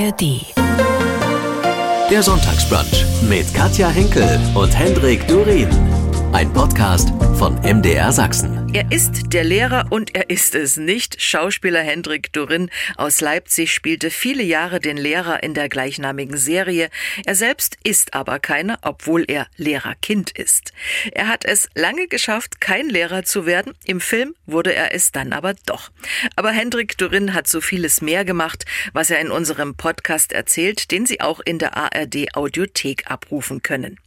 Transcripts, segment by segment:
ARD. Der Sonntagsbrunch mit Katja Henkel und Hendrik Durin. Ein Podcast von MDR Sachsen. Er ist der Lehrer und er ist es nicht. Schauspieler Hendrik Durin aus Leipzig spielte viele Jahre den Lehrer in der gleichnamigen Serie. Er selbst ist aber keiner, obwohl er Lehrerkind ist. Er hat es lange geschafft, kein Lehrer zu werden. Im Film wurde er es dann aber doch. Aber Hendrik Durin hat so vieles mehr gemacht, was er in unserem Podcast erzählt, den Sie auch in der ARD Audiothek abrufen können.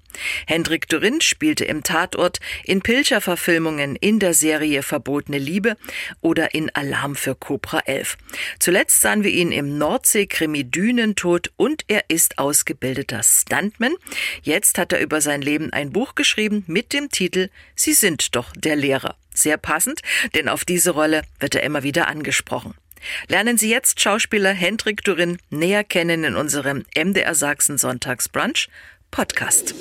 Hendrik Durin spielte im Tatort, in Pilcher-Verfilmungen, in der Serie Verbotene Liebe oder in Alarm für Cobra 11. Zuletzt sahen wir ihn im Nordsee-Krimi Dünentod und er ist ausgebildeter Stuntman. Jetzt hat er über sein Leben ein Buch geschrieben mit dem Titel Sie sind doch der Lehrer. Sehr passend, denn auf diese Rolle wird er immer wieder angesprochen. Lernen Sie jetzt Schauspieler Hendrik Durin näher kennen in unserem MDR Sachsen Sonntagsbrunch Podcast.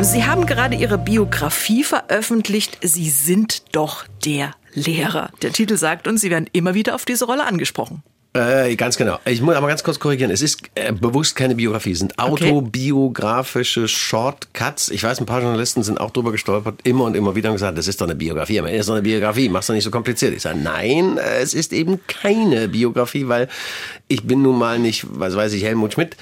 Sie haben gerade Ihre Biografie veröffentlicht. Sie sind doch der Lehrer. Der Titel sagt uns, Sie werden immer wieder auf diese Rolle angesprochen. Äh, ganz genau. Ich muss aber ganz kurz korrigieren. Es ist äh, bewusst keine Biografie. Es sind autobiografische Shortcuts. Ich weiß, ein paar Journalisten sind auch drüber gestolpert, immer und immer wieder und gesagt, das ist doch eine Biografie. Aber es ist doch eine Biografie. Mach's doch nicht so kompliziert. Ich sage, nein, äh, es ist eben keine Biografie, weil ich bin nun mal nicht, was weiß ich, Helmut Schmidt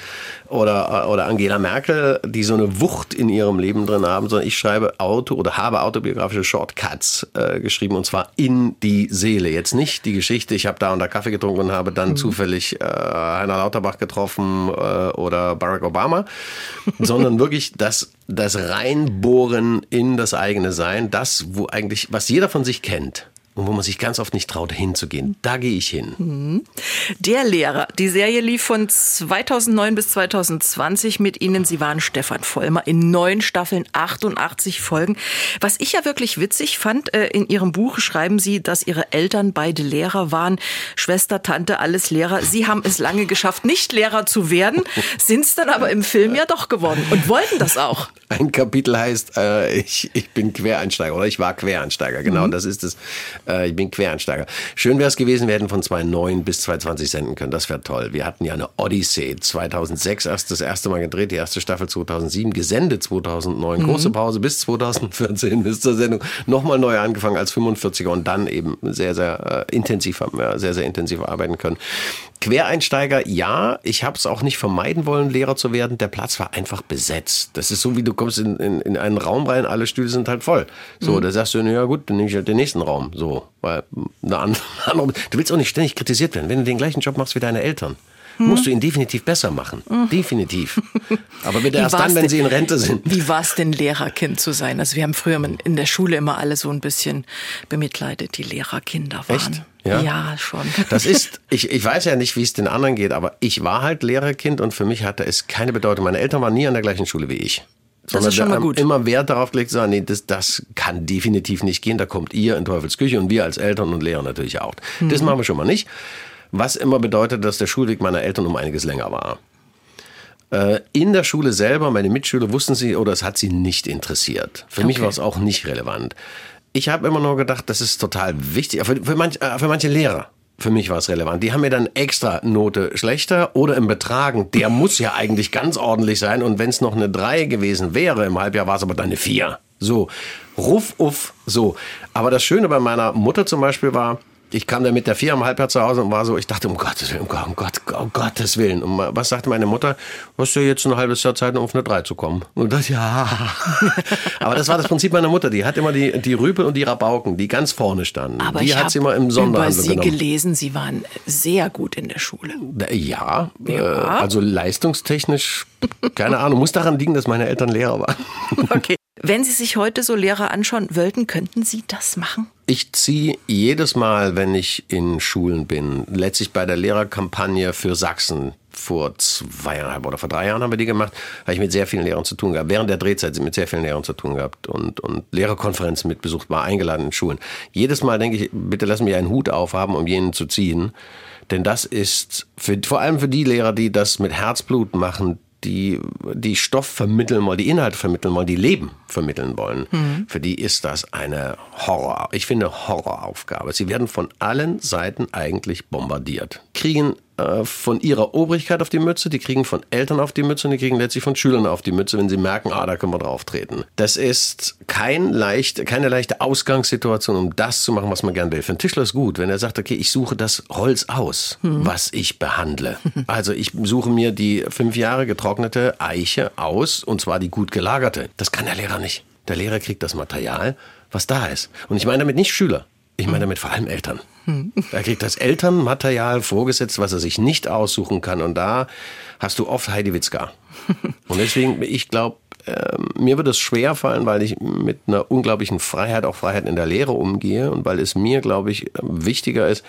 oder, oder Angela Merkel, die so eine Wucht in ihrem Leben drin haben, sondern ich schreibe Auto oder habe autobiografische Shortcuts äh, geschrieben und zwar in die Seele. Jetzt nicht die Geschichte, ich habe da und da Kaffee getrunken und habe dann mhm. zufällig äh, Heiner Lauterbach getroffen äh, oder Barack Obama, sondern wirklich das, das Reinbohren in das eigene Sein, das, wo eigentlich, was jeder von sich kennt und wo man sich ganz oft nicht traut, hinzugehen. Da gehe ich hin. Mhm. Der Lehrer. Die Serie lief von 2009 bis 2020 mit Ihnen. Sie waren Stefan Vollmer in neun Staffeln, 88 Folgen. Was ich ja wirklich witzig fand, äh, in Ihrem Buch schreiben Sie, dass Ihre Eltern beide Lehrer waren. Schwester, Tante, alles Lehrer. Sie haben es lange geschafft, nicht Lehrer zu werden, sind es dann aber im Film ja doch geworden und wollten das auch. Ein Kapitel heißt, äh, ich, ich bin Quereinsteiger oder ich war Quereinsteiger. Genau, mhm. das ist es. Äh, ich bin Quereinsteiger. Schön wäre es gewesen, wir hätten von 2009 bis 2020 senden können. Das wäre toll. Wir hatten ja eine Odyssee. 2006 erst das erste Mal gedreht, die erste Staffel 2007, gesendet 2009. Mhm. Große Pause bis 2014, bis zur Sendung. Nochmal neu angefangen als 45er und dann eben sehr, sehr äh, intensiv haben wir sehr, sehr intensiv arbeiten können. Quereinsteiger, ja. Ich habe es auch nicht vermeiden wollen, Lehrer zu werden. Der Platz war einfach besetzt. Das ist so, wie du kommst in, in, in einen Raum rein, alle Stühle sind halt voll. So, mhm. da sagst du, ja gut, dann nehme ich halt den nächsten Raum. So, weil eine andere, du willst auch nicht ständig kritisiert werden. Wenn du den gleichen Job machst wie deine Eltern, hm. musst du ihn definitiv besser machen. Hm. Definitiv. Aber bitte erst dann, wenn denn, sie in Rente sind. Wie war es denn, Lehrerkind zu sein? Also wir haben früher in der Schule immer alle so ein bisschen bemitleidet, die Lehrerkinder waren. Echt? Ja? ja, schon. Das ist, ich, ich weiß ja nicht, wie es den anderen geht, aber ich war halt Lehrerkind und für mich hatte es keine Bedeutung. Meine Eltern waren nie an der gleichen Schule wie ich. Das ist schon mal gut. immer Wert darauf gelegt zu sagen, nee, das, das kann definitiv nicht gehen. Da kommt ihr in Teufels Küche und wir als Eltern und Lehrer natürlich auch. Mhm. Das machen wir schon mal nicht. Was immer bedeutet, dass der Schulweg meiner Eltern um einiges länger war. Äh, in der Schule selber, meine Mitschüler wussten sie oder es hat sie nicht interessiert. Für okay. mich war es auch nicht relevant. Ich habe immer nur gedacht, das ist total wichtig, für, für, manch, äh, für manche Lehrer für mich war es relevant. Die haben mir dann extra Note schlechter oder im Betragen. Der muss ja eigentlich ganz ordentlich sein. Und wenn es noch eine 3 gewesen wäre, im Halbjahr war es aber dann eine 4. So, ruff, uff, so. Aber das Schöne bei meiner Mutter zum Beispiel war, ich kam dann mit der vier am Halbjahr zu Hause und war so, ich dachte, um Gottes Willen, um, Gott, um Gottes Willen. Und was sagte meine Mutter? Du hast ja jetzt ein halbes Jahr Zeit, um auf eine drei zu kommen. Und das, ja. Aber das war das Prinzip meiner Mutter. Die hat immer die, die Rüpel und die Rabauken, die ganz vorne standen. Aber die ich hat sie immer im Sonderhandel über Sie genommen. gelesen, Sie waren sehr gut in der Schule. Ja, ja. Äh, also leistungstechnisch, keine Ahnung. Muss daran liegen, dass meine Eltern Lehrer waren. Okay. Wenn Sie sich heute so Lehrer anschauen wollten, könnten Sie das machen? Ich ziehe jedes Mal, wenn ich in Schulen bin, letztlich bei der Lehrerkampagne für Sachsen vor zweieinhalb oder vor drei Jahren haben wir die gemacht, habe ich mit sehr vielen Lehrern zu tun gehabt. Während der Drehzeit sind mit sehr vielen Lehrern zu tun gehabt und, und Lehrerkonferenzen mitbesucht, war eingeladen in Schulen. Jedes Mal denke ich, bitte lass mich einen Hut aufhaben, um jenen zu ziehen. Denn das ist für, vor allem für die Lehrer, die das mit Herzblut machen, die, die Stoff vermitteln wollen, die Inhalte vermitteln wollen, die Leben vermitteln wollen, mhm. für die ist das eine Horror, ich finde Horroraufgabe. Sie werden von allen Seiten eigentlich bombardiert, kriegen äh, von ihrer Obrigkeit auf die Mütze, die kriegen von Eltern auf die Mütze und die kriegen letztlich von Schülern auf die Mütze, wenn sie merken, ah, da können wir drauf treten. Das ist kein leicht, keine leichte Ausgangssituation, um das zu machen, was man gern will. Für einen Tischler ist gut, wenn er sagt, okay, ich suche das Holz aus, hm. was ich behandle. Also ich suche mir die fünf Jahre getrocknete Eiche aus, und zwar die gut gelagerte. Das kann der Lehrer nicht. Der Lehrer kriegt das Material, was da ist. Und ich meine damit nicht Schüler. Ich meine damit vor allem Eltern. Er kriegt das Elternmaterial vorgesetzt, was er sich nicht aussuchen kann. Und da hast du oft Heidi Witzka. Und deswegen, ich glaube, äh, mir wird es schwer fallen, weil ich mit einer unglaublichen Freiheit, auch Freiheit in der Lehre umgehe und weil es mir, glaube ich, wichtiger ist,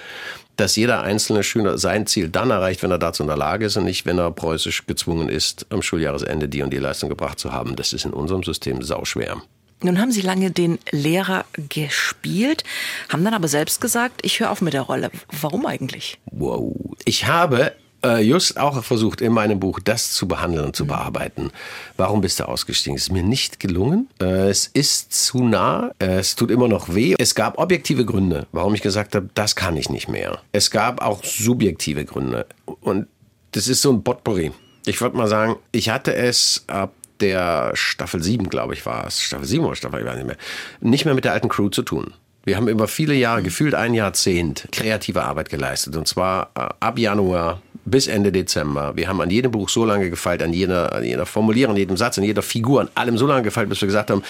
dass jeder einzelne Schüler sein Ziel dann erreicht, wenn er dazu in der Lage ist und nicht, wenn er preußisch gezwungen ist, am Schuljahresende die und die Leistung gebracht zu haben. Das ist in unserem System sauschwer. Nun haben Sie lange den Lehrer gespielt, haben dann aber selbst gesagt, ich höre auf mit der Rolle. Warum eigentlich? Wow. Ich habe äh, just auch versucht, in meinem Buch das zu behandeln und zu mhm. bearbeiten. Warum bist du ausgestiegen? Es ist mir nicht gelungen. Äh, es ist zu nah. Äh, es tut immer noch weh. Es gab objektive Gründe, warum ich gesagt habe, das kann ich nicht mehr. Es gab auch subjektive Gründe. Und das ist so ein Potpourri. Ich würde mal sagen, ich hatte es ab der Staffel 7, glaube ich, war es. Staffel 7 oder Staffel, ich weiß nicht mehr. Nicht mehr mit der alten Crew zu tun. Wir haben über viele Jahre, gefühlt ein Jahrzehnt, kreative Arbeit geleistet. Und zwar äh, ab Januar bis Ende Dezember. Wir haben an jedem Buch so lange gefeilt, an jeder, an jeder Formulierung, an jedem Satz, an jeder Figur, an allem so lange gefeilt, bis wir gesagt haben,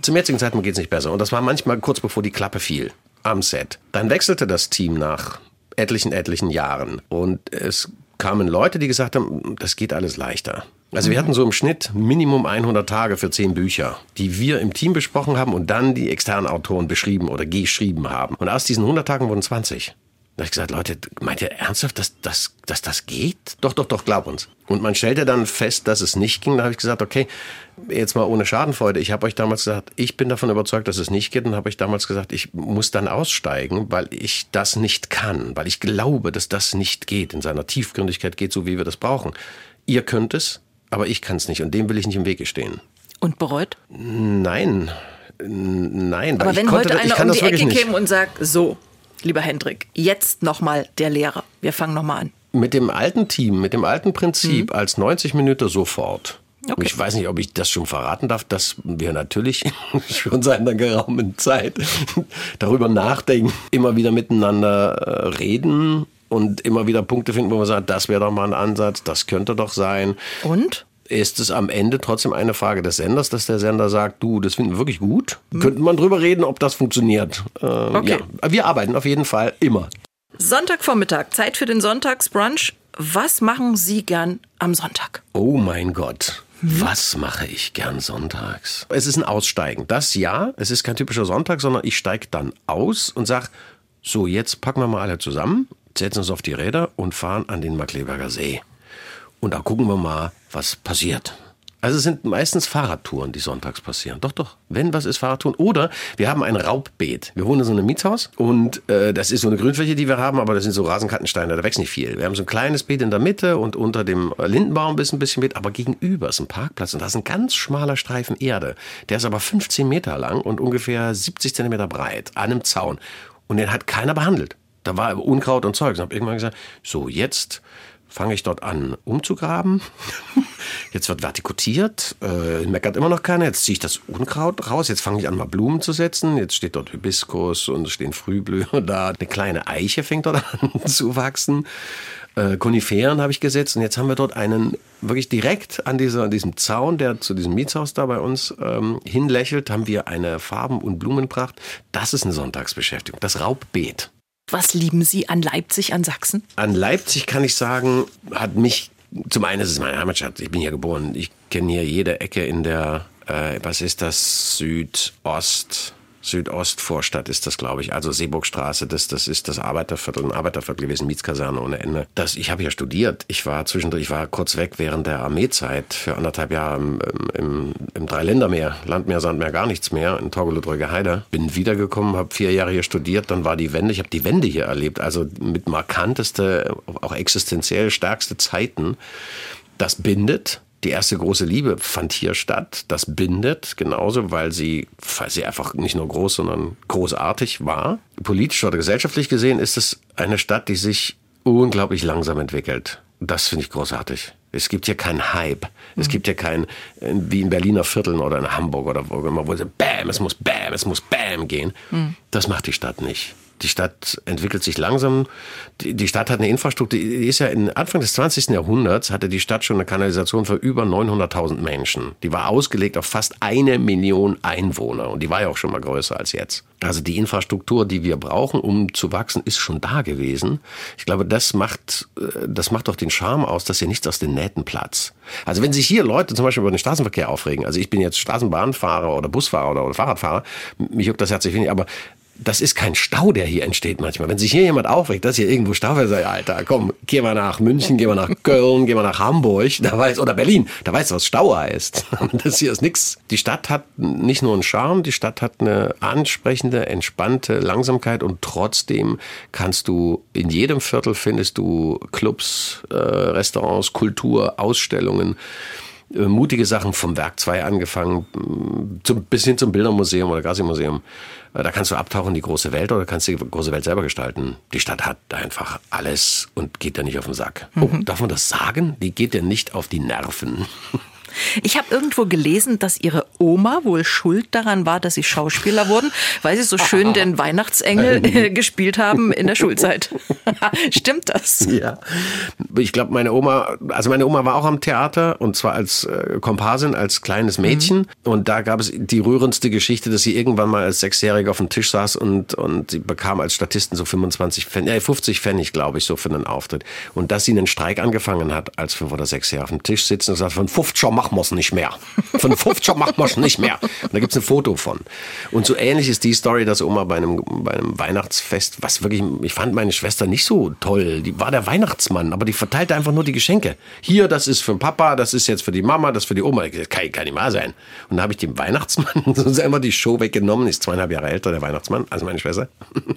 zum jetzigen Zeitpunkt geht es nicht besser. Und das war manchmal kurz bevor die Klappe fiel am Set. Dann wechselte das Team nach etlichen, etlichen Jahren. Und es kamen Leute, die gesagt haben, das geht alles leichter. Also wir hatten so im Schnitt Minimum 100 Tage für zehn Bücher, die wir im Team besprochen haben und dann die externen Autoren beschrieben oder geschrieben haben. Und aus diesen 100 Tagen wurden 20. Da habe ich gesagt, Leute, meint ihr ernsthaft, dass, dass, dass das geht? Doch, doch, doch, glaub uns. Und man stellte dann fest, dass es nicht ging. Da habe ich gesagt, okay, jetzt mal ohne Schadenfreude. Ich habe euch damals gesagt, ich bin davon überzeugt, dass es nicht geht. Und habe euch damals gesagt, ich muss dann aussteigen, weil ich das nicht kann. Weil ich glaube, dass das nicht geht, in seiner Tiefgründigkeit geht, so wie wir das brauchen. Ihr könnt es, aber ich kann es nicht und dem will ich nicht im Wege stehen. Und bereut? Nein. Nein. Aber wenn heute einer um die Ecke käme und sagt, so, lieber Hendrik, jetzt nochmal der Lehrer. Wir fangen nochmal an. Mit dem alten Team, mit dem alten Prinzip mhm. als 90 Minuten sofort. Okay. Ich weiß nicht, ob ich das schon verraten darf, dass wir natürlich schon seit einer geraumen Zeit darüber nachdenken, immer wieder miteinander äh, reden und immer wieder Punkte finden, wo man sagt, das wäre doch mal ein Ansatz, das könnte doch sein. Und? Ist es am Ende trotzdem eine Frage des Senders, dass der Sender sagt, du, das finden wir wirklich gut? Hm. Könnte man drüber reden, ob das funktioniert? Äh, okay. Ja. Wir arbeiten auf jeden Fall immer. Sonntagvormittag, Zeit für den Sonntagsbrunch. Was machen Sie gern am Sonntag? Oh mein Gott. Was mache ich gern sonntags? Es ist ein Aussteigen. Das ja, es ist kein typischer Sonntag, sondern ich steige dann aus und sage, so, jetzt packen wir mal alle zusammen setzen uns auf die Räder und fahren an den Markleberger See. Und da gucken wir mal, was passiert. Also es sind meistens Fahrradtouren, die sonntags passieren. Doch, doch. Wenn was ist, Fahrradtouren. Oder wir haben ein Raubbeet. Wir wohnen in so einem Mietshaus und äh, das ist so eine Grünfläche, die wir haben, aber das sind so Rasenkattensteine, da wächst nicht viel. Wir haben so ein kleines Beet in der Mitte und unter dem Lindenbaum ist ein bisschen Beet, aber gegenüber ist ein Parkplatz und da ist ein ganz schmaler Streifen Erde. Der ist aber 15 Meter lang und ungefähr 70 Zentimeter breit an einem Zaun. Und den hat keiner behandelt. Da war Unkraut und Zeug. Ich habe irgendwann gesagt, so jetzt fange ich dort an umzugraben. Jetzt wird vertikutiert, äh, meckert immer noch keiner. Jetzt ziehe ich das Unkraut raus. Jetzt fange ich an, mal Blumen zu setzen. Jetzt steht dort Hibiskus und es stehen Frühblüher da. Eine kleine Eiche fängt dort an zu wachsen. Äh, Koniferen habe ich gesetzt und jetzt haben wir dort einen wirklich direkt an, dieser, an diesem Zaun, der zu diesem Mietshaus da bei uns ähm, hinlächelt, haben wir eine Farben- und Blumenpracht. Das ist eine Sonntagsbeschäftigung, das Raubbeet. Was lieben Sie an Leipzig, an Sachsen? An Leipzig kann ich sagen, hat mich, zum einen ist es meine Heimatstadt, ich bin hier geboren, ich kenne hier jede Ecke in der, äh, was ist das, Südost, Südostvorstadt ist das, glaube ich. Also Seeburgstraße, das, das ist das Arbeiterviertel, ein Arbeiterviertel gewesen, Mietskaserne ohne Ende. Das, ich habe ja studiert. Ich war zwischendurch, ich war kurz weg während der Armeezeit für anderthalb Jahre im, im, im Dreiländermeer, Landmeer, Sandmeer, gar nichts mehr, in Torgelow-Dröge Heide. Bin wiedergekommen, habe vier Jahre hier studiert, dann war die Wende, ich habe die Wende hier erlebt, also mit markanteste, auch existenziell stärkste Zeiten. Das bindet, Die erste große Liebe fand hier statt. Das bindet genauso, weil sie, weil sie einfach nicht nur groß, sondern großartig war. Politisch oder gesellschaftlich gesehen ist es eine Stadt, die sich unglaublich langsam entwickelt. Das finde ich großartig. Es gibt hier keinen Hype. Es gibt hier kein, wie in Berliner Vierteln oder in Hamburg oder wo immer, wo sie Bam, es muss Bam, es muss Bam gehen. Mhm. Das macht die Stadt nicht. Die Stadt entwickelt sich langsam. Die, Stadt hat eine Infrastruktur, die ist ja in Anfang des 20. Jahrhunderts hatte die Stadt schon eine Kanalisation für über 900.000 Menschen. Die war ausgelegt auf fast eine Million Einwohner und die war ja auch schon mal größer als jetzt. Also die Infrastruktur, die wir brauchen, um zu wachsen, ist schon da gewesen. Ich glaube, das macht, äh, das macht doch den Charme aus, dass hier nichts aus den Nähten platzt. Also wenn sich hier Leute zum Beispiel über den Straßenverkehr aufregen, also ich bin jetzt Straßenbahnfahrer oder Busfahrer oder, oder Fahrradfahrer, mich juckt das herzlich wenig, aber das ist kein Stau, der hier entsteht manchmal. Wenn sich hier jemand aufregt, dass hier irgendwo Stau ist, sag Alter, komm, geh mal nach München, geh mal nach Köln, geh mal nach Hamburg, da weiß, oder Berlin, da weißt du, was Stau heißt. Das hier ist nix. Die Stadt hat nicht nur einen Charme, die Stadt hat eine ansprechende, entspannte Langsamkeit und trotzdem kannst du in jedem Viertel findest du Clubs, äh, Restaurants, Kultur, Ausstellungen äh, mutige Sachen vom Werk 2 angefangen, zum, bis hin zum Bildermuseum oder Gassi-Museum. Da kannst du abtauchen in die große Welt oder kannst die große Welt selber gestalten. Die Stadt hat einfach alles und geht dir nicht auf den Sack. Oh, mhm. darf man das sagen? Die geht dir nicht auf die Nerven. Ich habe irgendwo gelesen, dass ihre Oma wohl schuld daran war, dass sie Schauspieler wurden, weil sie so schön den Weihnachtsengel äh, gespielt haben in der Schulzeit. Stimmt das? Ja. Ich glaube, meine Oma, also meine Oma war auch am Theater und zwar als äh, Komparsin, als kleines Mädchen. Mhm. Und da gab es die rührendste Geschichte, dass sie irgendwann mal als Sechsjährige auf dem Tisch saß und, und sie bekam als Statisten so 25 Pfennig, äh, 50 Pfennig, glaube ich, so für einen Auftritt. Und dass sie einen Streik angefangen hat, als fünf oder sechs Jahre auf dem Tisch sitzen und sagt, von 50 machen wir es nicht mehr. Von 50 machen wir es nicht mehr. Und da gibt es ein Foto von. Und so ähnlich ist die Story, dass Oma bei einem, bei einem Weihnachtsfest, was wirklich, ich fand meine Schwester nicht so toll. Die war der Weihnachtsmann, aber die verteilte einfach nur die Geschenke. Hier, das ist für den Papa, das ist jetzt für die Mama, das für die Oma. Das kann, kann nicht mal sein. Und da habe ich dem Weihnachtsmann so selber die Show weggenommen. Ist zweieinhalb Jahre älter, der Weihnachtsmann, also meine Schwester.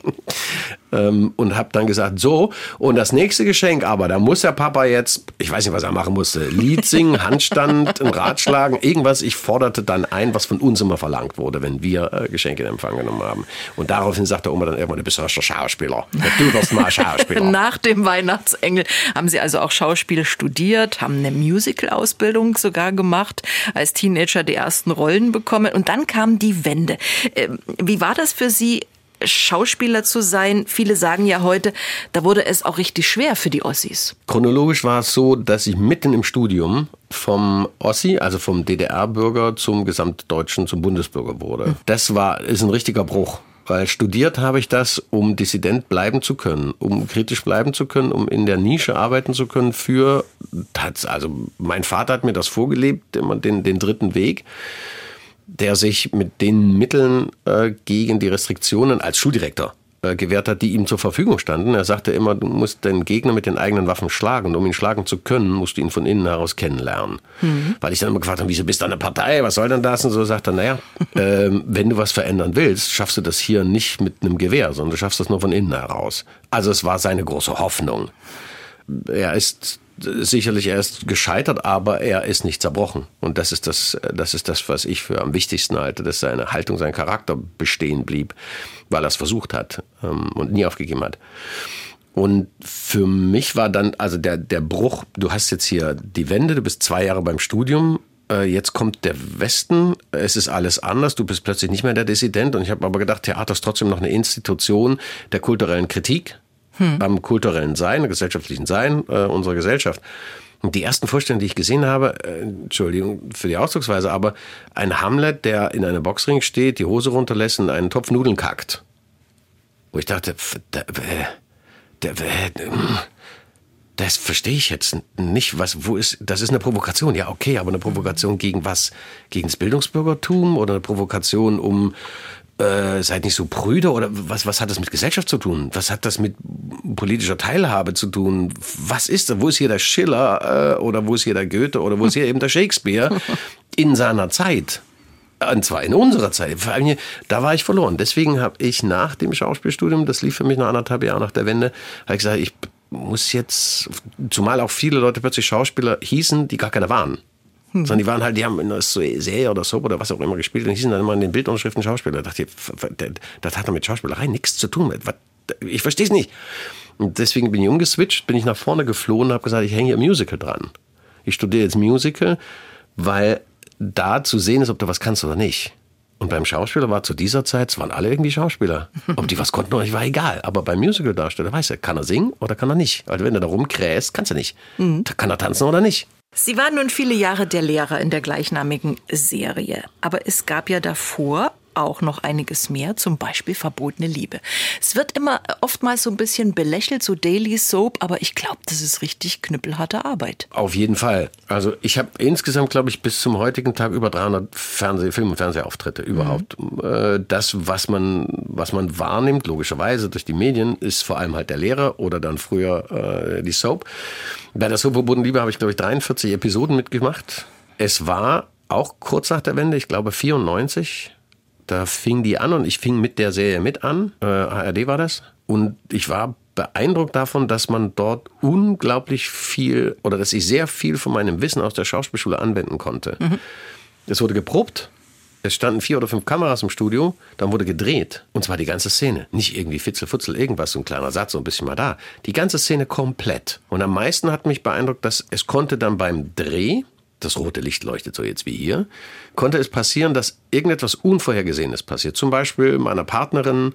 Ähm, und habe dann gesagt, so, und das nächste Geschenk aber, da muss der Papa jetzt, ich weiß nicht, was er machen musste, Lied singen, Handstand, ein Rad schlagen, irgendwas. Ich forderte dann ein, was von uns immer verlangt wurde, wenn wir äh, Geschenke in Empfang genommen haben. Und daraufhin sagte Oma dann irgendwann, du bist ja Schauspieler. Du wirst mal Schauspieler. Nach dem Weihnachtsengel haben Sie also auch Schauspiel studiert, haben eine Musical-Ausbildung sogar gemacht, als Teenager die ersten Rollen bekommen und dann kam die Wende. Ähm, wie war das für Sie, Schauspieler zu sein. Viele sagen ja heute, da wurde es auch richtig schwer für die Ossis. Chronologisch war es so, dass ich mitten im Studium vom Ossi, also vom DDR-Bürger zum Gesamtdeutschen, zum Bundesbürger wurde. Das war, ist ein richtiger Bruch. Weil studiert habe ich das, um Dissident bleiben zu können, um kritisch bleiben zu können, um in der Nische arbeiten zu können für, also mein Vater hat mir das vorgelebt, immer den, den dritten Weg der sich mit den Mitteln äh, gegen die Restriktionen als Schuldirektor äh, gewährt hat, die ihm zur Verfügung standen. Er sagte immer, du musst den Gegner mit den eigenen Waffen schlagen. Und um ihn schlagen zu können, musst du ihn von innen heraus kennenlernen. Mhm. Weil ich dann immer gefragt habe, wieso bist du eine Partei? Was soll denn das? Und so sagt er, naja, äh, wenn du was verändern willst, schaffst du das hier nicht mit einem Gewehr, sondern du schaffst das nur von innen heraus. Also es war seine große Hoffnung. Er ist sicherlich er ist gescheitert, aber er ist nicht zerbrochen. Und das ist das, das ist das, was ich für am wichtigsten halte, dass seine Haltung, sein Charakter bestehen blieb, weil er es versucht hat ähm, und nie aufgegeben hat. Und für mich war dann, also der, der Bruch, du hast jetzt hier die Wende, du bist zwei Jahre beim Studium, äh, jetzt kommt der Westen, es ist alles anders, du bist plötzlich nicht mehr der Dissident. Und ich habe aber gedacht, Theater ist trotzdem noch eine Institution der kulturellen Kritik hm. am kulturellen Sein, gesellschaftlichen Sein äh, unserer Gesellschaft. Und die ersten Vorstellungen, die ich gesehen habe, äh, Entschuldigung für die Ausdrucksweise, aber ein Hamlet, der in einem Boxring steht, die Hose runterlässt und einen Topf Nudeln kackt. Wo ich dachte, der, der, der, das verstehe ich jetzt nicht. Was, wo ist, das ist eine Provokation. Ja, okay, aber eine Provokation gegen was? Gegen das Bildungsbürgertum oder eine Provokation, um äh, seid nicht so prüde oder was, was hat das mit Gesellschaft zu tun? Was hat das mit politischer Teilhabe zu tun? Was ist da? Wo ist hier der Schiller äh, oder wo ist hier der Goethe oder wo ist hier eben der Shakespeare in seiner Zeit? Und zwar in unserer Zeit. Vor allem hier, da war ich verloren. Deswegen habe ich nach dem Schauspielstudium, das lief für mich noch anderthalb Jahre nach der Wende, habe ich gesagt, ich muss jetzt, zumal auch viele Leute plötzlich Schauspieler hießen, die gar keine waren. Hm. Sondern die waren halt, die haben in einer Serie oder Soap oder was auch immer gespielt und hießen dann immer in den Bildunterschriften Schauspieler. Da dachte ich, das hat doch mit Schauspielerei nichts zu tun. Ich verstehe es nicht. Und deswegen bin ich umgeswitcht, bin ich nach vorne geflohen und habe gesagt, ich hänge hier Musical dran. Ich studiere jetzt Musical, weil da zu sehen ist, ob du was kannst oder nicht. Und beim Schauspieler war zu dieser Zeit, es waren alle irgendwie Schauspieler. Ob die was konnten oder nicht, war egal. Aber beim Musical-Darsteller weißt du, kann er singen oder kann er nicht. Weil wenn du da rumkräst, kannst du nicht. Mhm. Kann er tanzen oder nicht. Sie waren nun viele Jahre der Lehrer in der gleichnamigen Serie. Aber es gab ja davor auch noch einiges mehr, zum Beispiel verbotene Liebe. Es wird immer oftmals so ein bisschen belächelt, so Daily Soap, aber ich glaube, das ist richtig knüppelharte Arbeit. Auf jeden Fall. Also ich habe insgesamt, glaube ich, bis zum heutigen Tag über 300 Fernseh-, Film- und Fernsehauftritte überhaupt. Mhm. Das, was man, was man wahrnimmt, logischerweise durch die Medien, ist vor allem halt der Lehrer oder dann früher äh, die Soap. Bei der Soap Verbotene Liebe habe ich, glaube ich, 43 Episoden mitgemacht. Es war auch kurz nach der Wende, ich glaube 94, da fing die an und ich fing mit der Serie mit an. Äh, ARD war das. Und ich war beeindruckt davon, dass man dort unglaublich viel oder dass ich sehr viel von meinem Wissen aus der Schauspielschule anwenden konnte. Mhm. Es wurde geprobt. Es standen vier oder fünf Kameras im Studio, dann wurde gedreht. Und zwar die ganze Szene. Nicht irgendwie Fitzelfutzel, irgendwas, so ein kleiner Satz, so ein bisschen mal da. Die ganze Szene komplett. Und am meisten hat mich beeindruckt, dass es konnte dann beim Dreh, das rote Licht leuchtet so jetzt wie hier, konnte es passieren, dass irgendetwas Unvorhergesehenes passiert. Zum Beispiel meiner Partnerin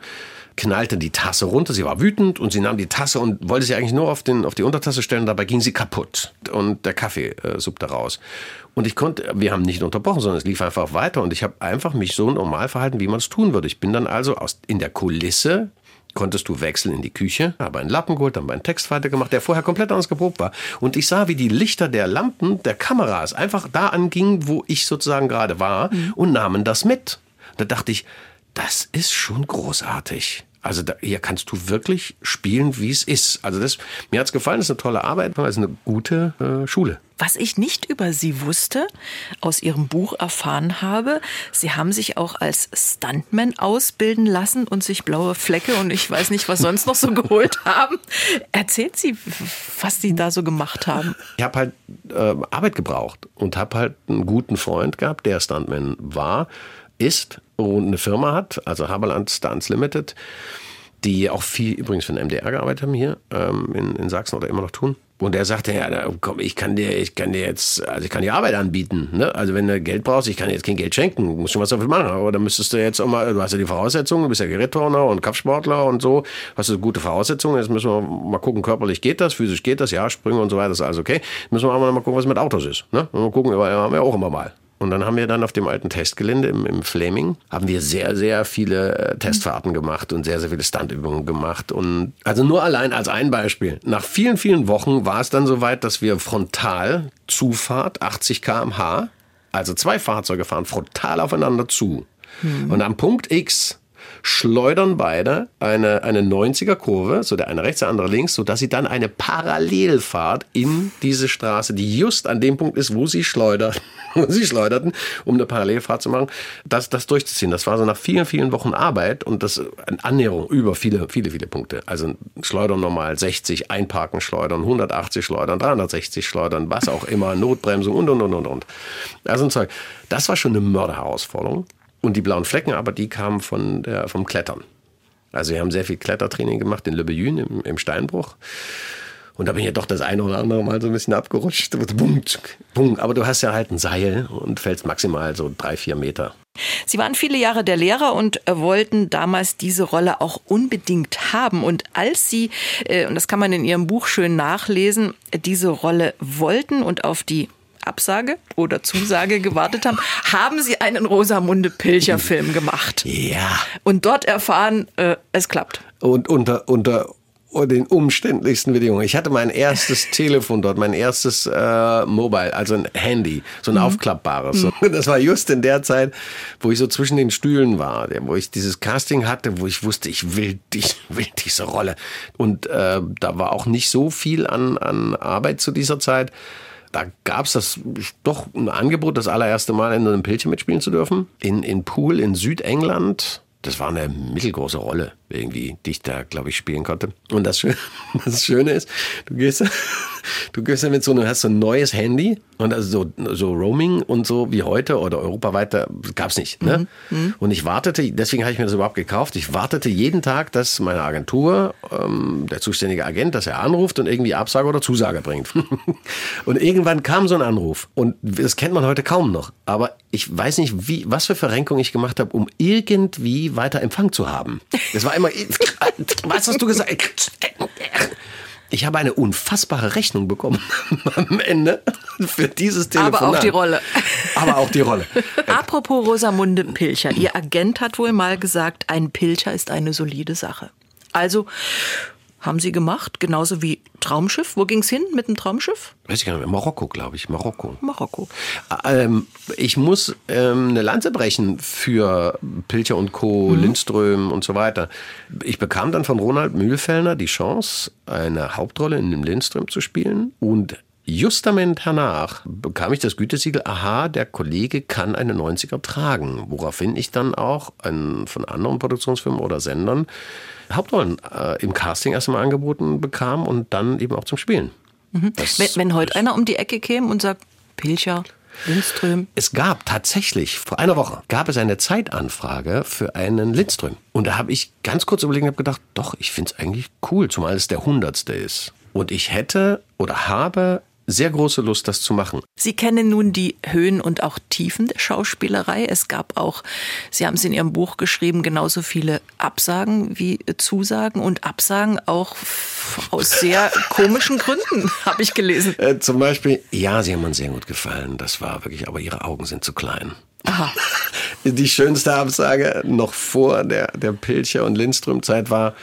knallte die Tasse runter, sie war wütend und sie nahm die Tasse und wollte sie eigentlich nur auf, den, auf die Untertasse stellen, dabei ging sie kaputt und der Kaffee äh, suppte raus. Und ich konnte, wir haben nicht unterbrochen, sondern es lief einfach weiter und ich habe einfach mich so normal verhalten, wie man es tun würde. Ich bin dann also aus, in der Kulisse konntest du wechseln in die Küche, habe einen Lappen geholt, dann meinen Text weitergemacht, der vorher komplett anders geprobt war. Und ich sah, wie die Lichter der Lampen, der Kameras einfach da angingen, wo ich sozusagen gerade war mhm. und nahmen das mit. Da dachte ich, das ist schon großartig. Also da, hier kannst du wirklich spielen, wie es ist. Also das, mir hat's gefallen, das ist eine tolle Arbeit, es ist eine gute äh, Schule. Was ich nicht über Sie wusste, aus Ihrem Buch erfahren habe, Sie haben sich auch als Stuntman ausbilden lassen und sich blaue Flecke und ich weiß nicht, was sonst noch so geholt haben. Erzählt Sie, was Sie da so gemacht haben. Ich habe halt äh, Arbeit gebraucht und habe halt einen guten Freund gehabt, der Stuntman war, ist und eine Firma hat, also Haberland Stunts Limited, die auch viel übrigens für den MDR gearbeitet haben hier ähm, in, in Sachsen oder immer noch tun. Und er sagte, ja, komm, ich kann dir, ich kann dir jetzt, also ich kann dir Arbeit anbieten. Ne? Also wenn du Geld brauchst, ich kann dir jetzt kein Geld schenken, du musst schon was dafür machen. Aber dann müsstest du jetzt auch mal, du hast ja die Voraussetzungen, du bist ja Gerätturner und Kampfsportler und so, hast du gute Voraussetzungen. Jetzt müssen wir mal gucken, körperlich geht das, physisch geht das, ja, Sprünge und so weiter, ist alles okay. Müssen wir aber mal gucken, was mit Autos ist. Ne? Mal gucken, haben wir auch immer mal. Und dann haben wir dann auf dem alten Testgelände im, im Flaming, haben wir sehr, sehr viele äh, Testfahrten gemacht und sehr, sehr viele Standübungen gemacht. Und also nur allein als ein Beispiel. Nach vielen, vielen Wochen war es dann soweit, dass wir frontal Zufahrt 80 kmh, also zwei Fahrzeuge fahren frontal aufeinander zu. Hm. Und am Punkt X schleudern beide eine, eine 90er Kurve, so der eine rechts, der andere links, sodass sie dann eine Parallelfahrt in diese Straße, die just an dem Punkt ist, wo sie schleudern, wo sie schleuderten, um eine Parallelfahrt zu machen, das, das durchzuziehen. Das war so nach vielen, vielen Wochen Arbeit und das eine Annäherung über viele, viele, viele Punkte. Also schleudern normal 60, einparken schleudern, 180 schleudern, 360 schleudern, was auch immer, Notbremsung und, und, und, und, und. Also ein Zeug. Das war schon eine Mörderherausforderung. Und die blauen Flecken, aber die kamen von der, vom Klettern. Also wir haben sehr viel Klettertraining gemacht in Le Bellune im, im Steinbruch. Und da bin ich ja doch das eine oder andere Mal so ein bisschen abgerutscht. Bum, bum. Aber du hast ja halt ein Seil und fällst maximal so drei, vier Meter. Sie waren viele Jahre der Lehrer und wollten damals diese Rolle auch unbedingt haben. Und als Sie, äh, und das kann man in Ihrem Buch schön nachlesen, diese Rolle wollten und auf die Absage oder Zusage gewartet haben, haben sie einen Rosamunde Pilcher Film gemacht. Ja. Und dort erfahren, äh, es klappt. Und unter, unter den umständlichsten Bedingungen. Ich hatte mein erstes Telefon dort, mein erstes äh, Mobile, also ein Handy, so ein mhm. aufklappbares. Mhm. Das war just in der Zeit, wo ich so zwischen den Stühlen war, wo ich dieses Casting hatte, wo ich wusste, ich will, ich will diese Rolle. Und äh, da war auch nicht so viel an, an Arbeit zu dieser Zeit da gab es das doch ein Angebot, das allererste Mal in einem Pilchen mitspielen zu dürfen. In, in Pool in Südengland. Das war eine mittelgroße Rolle, irgendwie, die ich da, glaube ich, spielen konnte. Und das Schöne, das Schöne ist, du gehst, du gehst ja mit so, du hast so ein neues Handy und also so, so Roaming und so wie heute oder europaweit gab es nicht. Ne? Mhm. Und ich wartete, deswegen habe ich mir das überhaupt gekauft. Ich wartete jeden Tag, dass meine Agentur, ähm, der zuständige Agent, dass er anruft und irgendwie Absage oder Zusage bringt. und irgendwann kam so ein Anruf und das kennt man heute kaum noch. Aber ich weiß nicht, wie, was für Verrenkung ich gemacht habe, um irgendwie weiter Empfang zu haben. Das war immer, was hast du gesagt? Ich habe eine unfassbare Rechnung bekommen am Ende für dieses Telefonat. Aber auch die Rolle. Aber auch die Rolle. Apropos Rosamunde Pilcher. Ihr Agent hat wohl mal gesagt, ein Pilcher ist eine solide Sache. Also haben Sie gemacht, genauso wie Traumschiff. Wo ging es hin mit dem Traumschiff? Weiß ich gar nicht mehr. Marokko, glaube ich. Marokko. Marokko. Ähm, ich muss ähm, eine Lanze brechen für Pilcher und Co., mhm. Lindström und so weiter. Ich bekam dann von Ronald Mühlfellner die Chance, eine Hauptrolle in dem Lindström zu spielen und Justament hernach bekam ich das Gütesiegel, aha, der Kollege kann eine 90er tragen, woraufhin ich dann auch ein, von anderen Produktionsfirmen oder Sendern Hauptrollen äh, im Casting erstmal angeboten bekam und dann eben auch zum Spielen. Mhm. Wenn, wenn heute einer um die Ecke käme und sagt, Pilcher, Lindström. Es gab tatsächlich, vor einer Woche, gab es eine Zeitanfrage für einen Lindström. Und da habe ich ganz kurz überlegt und habe gedacht, doch, ich finde es eigentlich cool, zumal es der hundertste ist. Und ich hätte oder habe sehr große Lust, das zu machen. Sie kennen nun die Höhen und auch Tiefen der Schauspielerei. Es gab auch, Sie haben es in Ihrem Buch geschrieben, genauso viele Absagen wie Zusagen und Absagen auch aus sehr komischen Gründen, habe ich gelesen. Äh, zum Beispiel, ja, Sie haben uns sehr gut gefallen. Das war wirklich, aber Ihre Augen sind zu klein. Aha. Die schönste Absage noch vor der, der Pilcher- und Lindström-Zeit war,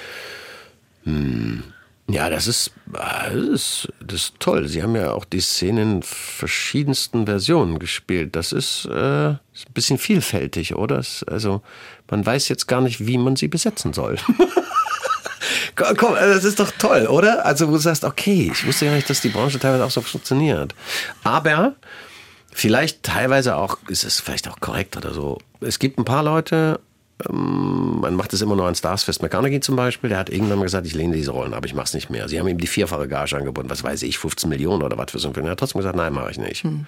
hm, ja, das ist, das ist, das ist toll. Sie haben ja auch die Szenen in verschiedensten Versionen gespielt. Das ist, äh, ist ein bisschen vielfältig, oder? Also man weiß jetzt gar nicht, wie man sie besetzen soll. Komm, das ist doch toll, oder? Also wo du sagst, okay, ich wusste ja nicht, dass die Branche teilweise auch so funktioniert. Aber vielleicht teilweise auch, ist es vielleicht auch korrekt oder so. Es gibt ein paar Leute, ähm, man macht es immer nur an Starsfest. McConaughey zum Beispiel, der hat irgendwann mal gesagt, ich lehne diese Rollen, aber ich mache es nicht mehr. Sie haben ihm die vierfache Gage angeboten, was weiß ich, 15 Millionen oder was für so ein Film. Er hat trotzdem gesagt, nein, mache ich nicht. Hm.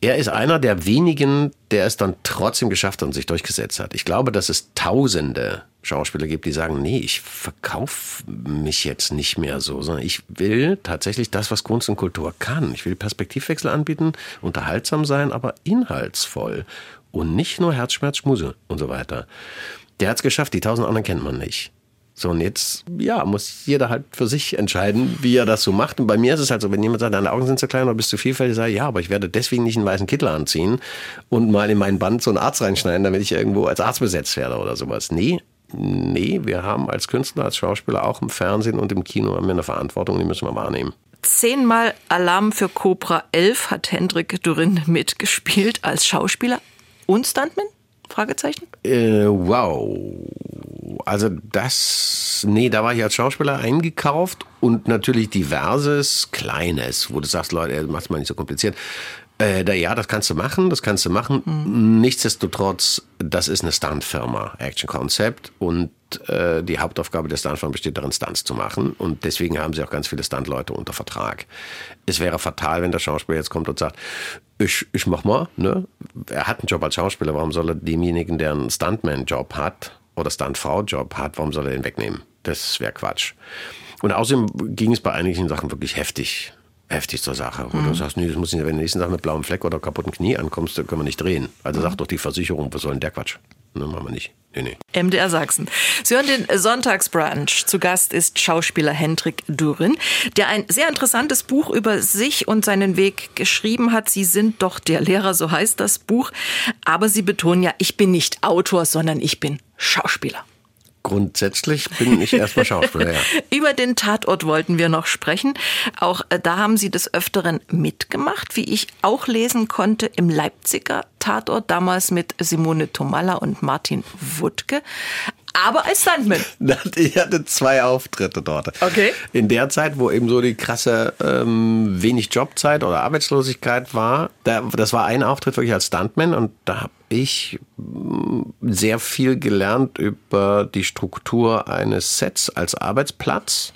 Er ist einer der wenigen, der es dann trotzdem geschafft hat und sich durchgesetzt hat. Ich glaube, dass es tausende Schauspieler gibt, die sagen, nee, ich verkaufe mich jetzt nicht mehr so, sondern ich will tatsächlich das, was Kunst und Kultur kann. Ich will Perspektivwechsel anbieten, unterhaltsam sein, aber inhaltsvoll und nicht nur Herzschmerz, Schmuse und so weiter. Der hat es geschafft, die tausend anderen kennt man nicht. So, und jetzt, ja, muss jeder halt für sich entscheiden, wie er das so macht. Und bei mir ist es halt so, wenn jemand sagt, deine Augen sind zu klein oder bist du vielfältig, sage ich, ja, aber ich werde deswegen nicht einen weißen Kittel anziehen und mal in meinen Band so einen Arzt reinschneiden, damit ich irgendwo als Arzt besetzt werde oder sowas. Nee, nee, wir haben als Künstler, als Schauspieler auch im Fernsehen und im Kino haben wir eine Verantwortung, die müssen wir wahrnehmen. Zehnmal Alarm für Cobra 11 hat Hendrik Durin mitgespielt als Schauspieler und Stuntman? Fragezeichen? Äh, wow. Also das, nee, da war ich als Schauspieler eingekauft und natürlich diverses Kleines, wo du sagst, Leute, mach's mal nicht so kompliziert. Äh, da, ja, das kannst du machen, das kannst du machen. Mhm. Nichtsdestotrotz, das ist eine Stuntfirma, Action Concept und äh, die Hauptaufgabe der Stuntfirma besteht darin, Stunts zu machen und deswegen haben sie auch ganz viele Stuntleute unter Vertrag. Es wäre fatal, wenn der Schauspieler jetzt kommt und sagt, ich, ich mach mal, ne? Er hat einen Job als Schauspieler, warum soll er demjenigen, der einen Stuntman-Job hat oder Stuntfrau-Job hat, warum soll er den wegnehmen? Das wäre Quatsch. Und außerdem ging es bei einigen Sachen wirklich heftig heftig zur Sache. Wo mhm. du sagst, nee, das muss nicht, wenn du nächsten Tag mit blauem Fleck oder kaputten Knie ankommst, dann können wir nicht drehen. Also mhm. sagt doch die Versicherung, was soll denn der Quatsch? Ne, machen wir nicht. Nee, nee. MDR Sachsen. Sie hören den Sonntagsbrunch. Zu Gast ist Schauspieler Hendrik Dürren, der ein sehr interessantes Buch über sich und seinen Weg geschrieben hat. Sie sind doch der Lehrer, so heißt das Buch. Aber Sie betonen ja, ich bin nicht Autor, sondern ich bin Schauspieler. Grundsätzlich bin ich erstmal Schauspieler, ja. Über den Tatort wollten wir noch sprechen. Auch äh, da haben Sie des Öfteren mitgemacht, wie ich auch lesen konnte, im Leipziger Tatort, damals mit Simone Tomalla und Martin Wuttke aber als Stuntman. Ich hatte zwei Auftritte dort. Okay. In der Zeit, wo eben so die krasse ähm, wenig Jobzeit oder Arbeitslosigkeit war, da, das war ein Auftritt wirklich als Stuntman und da habe ich mm, sehr viel gelernt über die Struktur eines Sets als Arbeitsplatz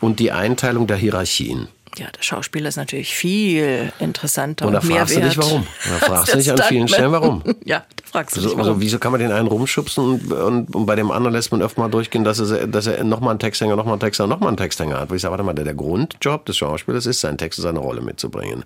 und die Einteilung der Hierarchien. Ja, der Schauspieler ist natürlich viel interessanter und, und, da mehr fragst du dich, warum. Da fragst du dich an vielen Stellen, warum. ja, da fragst du dich, also, warum. wieso kann man den einen rumschubsen und, und, und bei dem anderen lässt man öfter mal durchgehen, dass er, dass er nochmal einen Texthänger, nochmal einen Texthänger, nochmal einen Texthänger hat. Wo ich sage, warte mal, der, der Grundjob des Schauspielers ist, seinen Text und seine Rolle mitzubringen.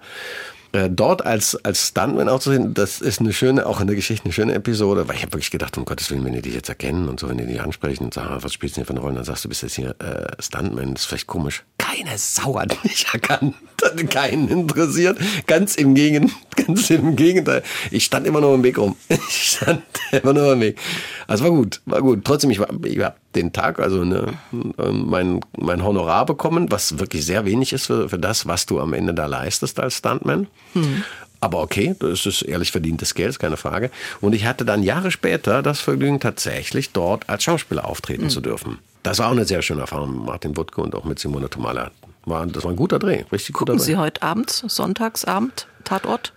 Äh, dort als, als Stuntman auch zu sehen, das ist eine schöne, auch in der Geschichte eine schöne Episode, weil ich habe wirklich gedacht, um Gottes Willen, wenn die dich jetzt erkennen und so, wenn die dich ansprechen und sagen, ah, was spielst du denn für eine Rolle, dann sagst du, bist jetzt hier äh, Stuntman, das ist vielleicht komisch. Keine Sau hat mich erkannt, hat keinen interessiert, ganz im Gegen, ganz im Gegenteil. Ich stand immer nur im Weg rum. Ich stand immer nur im Weg. Also war gut, war gut. Trotzdem, ich, war, ich habe den Tag, also ne, mein, mein Honorar bekommen, was wirklich sehr wenig ist für, für das, was du am Ende da leistest als Stuntman. Aber okay, das ist ehrlich verdientes Geld, keine Frage. Und ich hatte dann Jahre später das Vergnügen, tatsächlich dort als Schauspieler auftreten zu dürfen. Das war auch eine sehr schöne Erfahrung mit Martin Wuttke und auch mit Simone Tomala. War, das war ein guter Dreh, richtig guter Gucken Dreh. Sie heute Abend, Sonntagsabend, Tatort?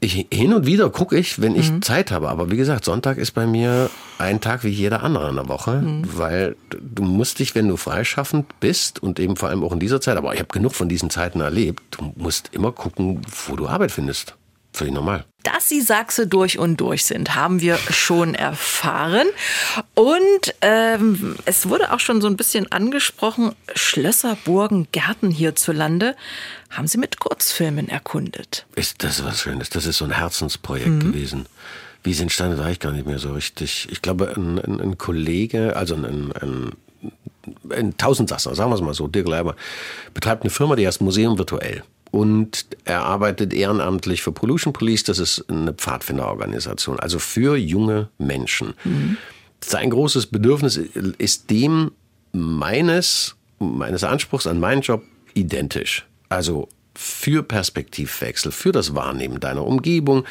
Ich, hin und wieder gucke ich, wenn ich Zeit habe. Aber wie gesagt, Sonntag ist bei mir ein Tag wie jeder andere in der Woche, weil du musst dich, wenn du freischaffend bist und eben vor allem auch in dieser Zeit, aber ich habe genug von diesen Zeiten erlebt, du musst immer gucken, wo du Arbeit findest. Völlig normal. Dass Sie Sachse durch und durch sind, haben wir schon erfahren. Und ähm, es wurde auch schon so ein bisschen angesprochen, Schlösser, Burgen, Gärten hierzulande haben Sie mit Kurzfilmen erkundet. Ist das was Schönes? Das ist so ein Herzensprojekt gewesen. Wie es entstanden, weiß ich gar nicht mehr so richtig. Ich glaube, ein, ein, ein Kollege, also ein, ein, ein Tausendsasser, sagen wir es mal so, Dirk Leiber, betreibt eine Firma, die heißt Museum Virtuell. Und er arbeitet ehrenamtlich für Pollution Police, das ist eine Pfadfinderorganisation, also für junge Menschen. Sein großes Bedürfnis ist dem meines, meines Anspruchs an meinen Job identisch. Also für Perspektivwechsel, für das Wahrnehmen deiner Umgebung,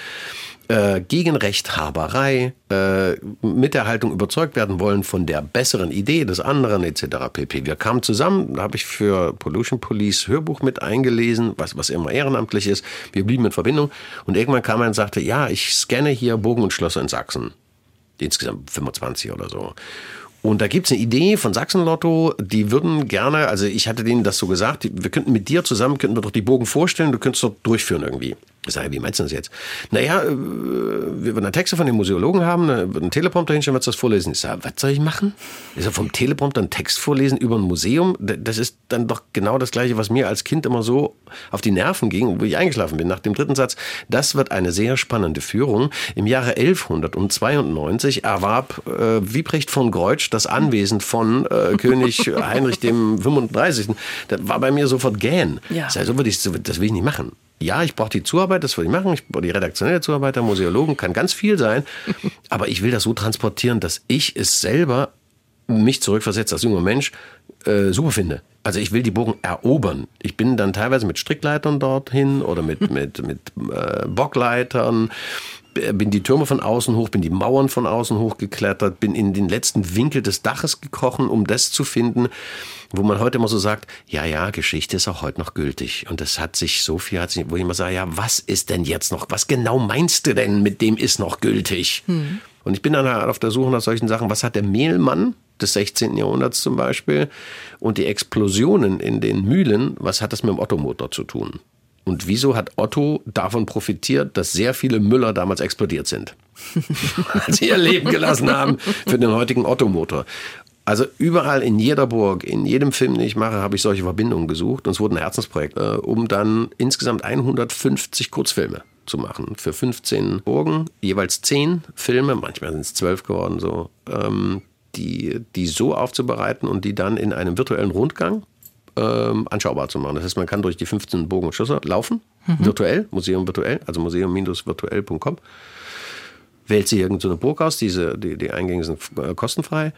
äh, gegen Rechthaberei, äh, mit der Haltung überzeugt werden wollen von der besseren Idee des anderen etc. pp. Wir kamen zusammen, da habe ich für Pollution Police Hörbuch mit eingelesen, was, was immer ehrenamtlich ist. Wir blieben in Verbindung und irgendwann kam er und sagte, ja, ich scanne hier Burgen und Schlösser in Sachsen. Insgesamt 25 oder so. Und da gibt's eine Idee von Sachsenlotto, die würden gerne, also ich hatte denen das so gesagt, wir könnten mit dir zusammen, könnten wir doch die Burgen vorstellen, du könntest doch durchführen irgendwie. Ich sage, wie meinst du das jetzt? Naja, äh, wir würden Texte von den Museologen haben, würden einen Teleprompter hinstellen, du das vorlesen. Ich sage, was soll ich machen? Ich sage, vom Teleprompter einen Text vorlesen über ein Museum, das ist dann doch genau das Gleiche, was mir als Kind immer so auf die Nerven ging, wo ich eingeschlafen bin. Nach dem dritten Satz, das wird eine sehr spannende Führung. Im Jahre 1192 erwarb äh, Wiebrecht von Greutsch das Anwesen von äh, König Heinrich dem 35. Das war bei mir sofort gähn. Ja. Ich sag, so würde ich, das will ich nicht machen. Ja, ich brauche die Zuarbeit, das würde ich machen. Ich brauche die redaktionelle Zuarbeit der Museologen, kann ganz viel sein. Aber ich will das so transportieren, dass ich es selber mich zurückversetzt als junger Mensch äh, super finde. Also ich will die Burgen erobern. Ich bin dann teilweise mit Strickleitern dorthin oder mit, mit, mit äh, Bockleitern, bin die Türme von außen hoch, bin die Mauern von außen hoch geklettert, bin in den letzten Winkel des Daches gekrochen, um das zu finden, wo man heute immer so sagt, ja, ja, Geschichte ist auch heute noch gültig. Und das hat sich so viel, hat sich, wo ich immer sage, ja, was ist denn jetzt noch, was genau meinst du denn mit dem ist noch gültig? Und ich bin dann halt auf der Suche nach solchen Sachen. Was hat der Mehlmann des 16. Jahrhunderts zum Beispiel und die Explosionen in den Mühlen, was hat das mit dem Ottomotor zu tun? Und wieso hat Otto davon profitiert, dass sehr viele Müller damals explodiert sind? Als sie ihr Leben gelassen haben für den heutigen Ottomotor. Also überall in jeder Burg, in jedem Film, den ich mache, habe ich solche Verbindungen gesucht. Und es wurde ein Herzensprojekt, äh, um dann insgesamt 150 Kurzfilme zu machen. Für 15 Burgen, jeweils 10 Filme, manchmal sind es 12 geworden, so, ähm, die, die so aufzubereiten und die dann in einem virtuellen Rundgang ähm, anschaubar zu machen. Das heißt, man kann durch die 15 Burgen und Schlösser laufen, virtuell, Museum virtuell, also museum-virtuell.com. Wählt sich irgendeine so Burg aus, diese, die, die Eingänge sind äh, kostenfrei,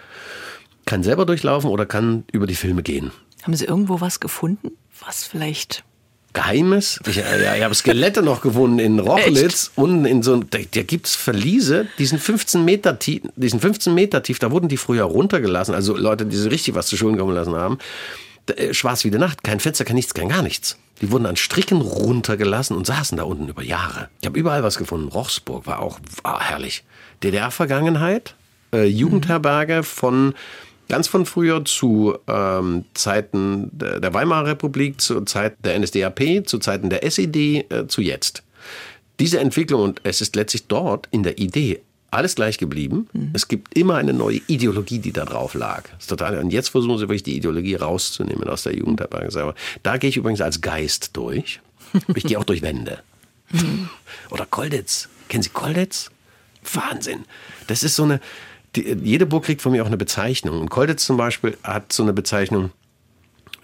kann selber durchlaufen oder kann über die Filme gehen. Haben Sie irgendwo was gefunden, was vielleicht Geheimes. Ich, ja, ich habe Skelette noch gefunden in Rochlitz und in so da, da gibt es Verliese, die sind 15 Meter tief, die sind 15 Meter tief, da wurden die früher runtergelassen, also Leute, die so richtig was zu Schulen kommen lassen haben. Äh, Schwarz wie die Nacht, kein Fenster, kein nichts, kein gar nichts. Die wurden an Stricken runtergelassen und saßen da unten über Jahre. Ich habe überall was gefunden. Rochsburg war auch war herrlich. DDR-Vergangenheit, äh, Jugendherberge von Ganz von früher zu ähm, Zeiten der Weimarer Republik, zu Zeiten der NSDAP, zu Zeiten der SED, äh, zu jetzt. Diese Entwicklung, und es ist letztlich dort in der Idee alles gleich geblieben. Mhm. Es gibt immer eine neue Ideologie, die da drauf lag. Das ist total, und jetzt versuchen sie wirklich die Ideologie rauszunehmen aus der Jugendherberge selber. Da gehe ich übrigens als Geist durch. Ich gehe auch durch Wände. Mhm. Oder Kolditz. Kennen Sie Kolditz? Wahnsinn. Das ist so eine, die, jede Burg kriegt von mir auch eine Bezeichnung. Und Kolditz zum Beispiel hat so eine Bezeichnung,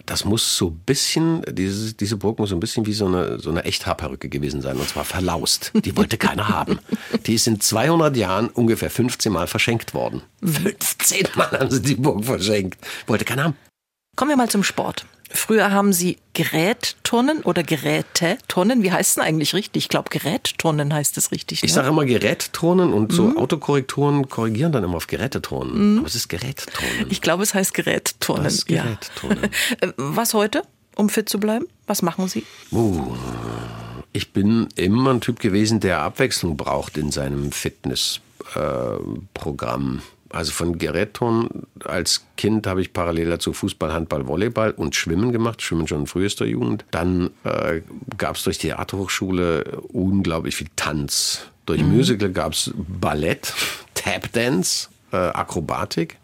das muss so ein bisschen, diese, diese Burg muss so ein bisschen wie so eine, so eine Echthaarperücke gewesen sein, und zwar verlaust. Die wollte keiner haben. Die ist in 200 Jahren ungefähr 15 Mal verschenkt worden. 15 Mal haben sie die Burg verschenkt. Wollte keiner haben. Kommen wir mal zum Sport. Früher haben sie Gerättonnen oder Gerätetonnen. Wie heißt es denn eigentlich richtig? Ich glaube, Gerättonnen heißt es richtig. Ne? Ich sage immer Gerättonnen und so mhm. Autokorrektoren korrigieren dann immer auf Gerätetonnen. Mhm. Aber es ist Gerättonnen. Ich glaube, es heißt Gerättonnen. Das ist Gerättonnen. Ja. Äh, was heute, um fit zu bleiben? Was machen Sie? Uh, ich bin immer ein Typ gewesen, der Abwechslung braucht in seinem Fitnessprogramm. Äh, also von Gerätturnen als Kind habe ich parallel dazu Fußball, Handball, Volleyball und Schwimmen gemacht, Schwimmen schon in frühester Jugend. Dann äh, gab es durch die Theaterhochschule unglaublich viel Tanz. Durch mhm. Musical gab es Ballett, Tapdance, äh, Akrobatik.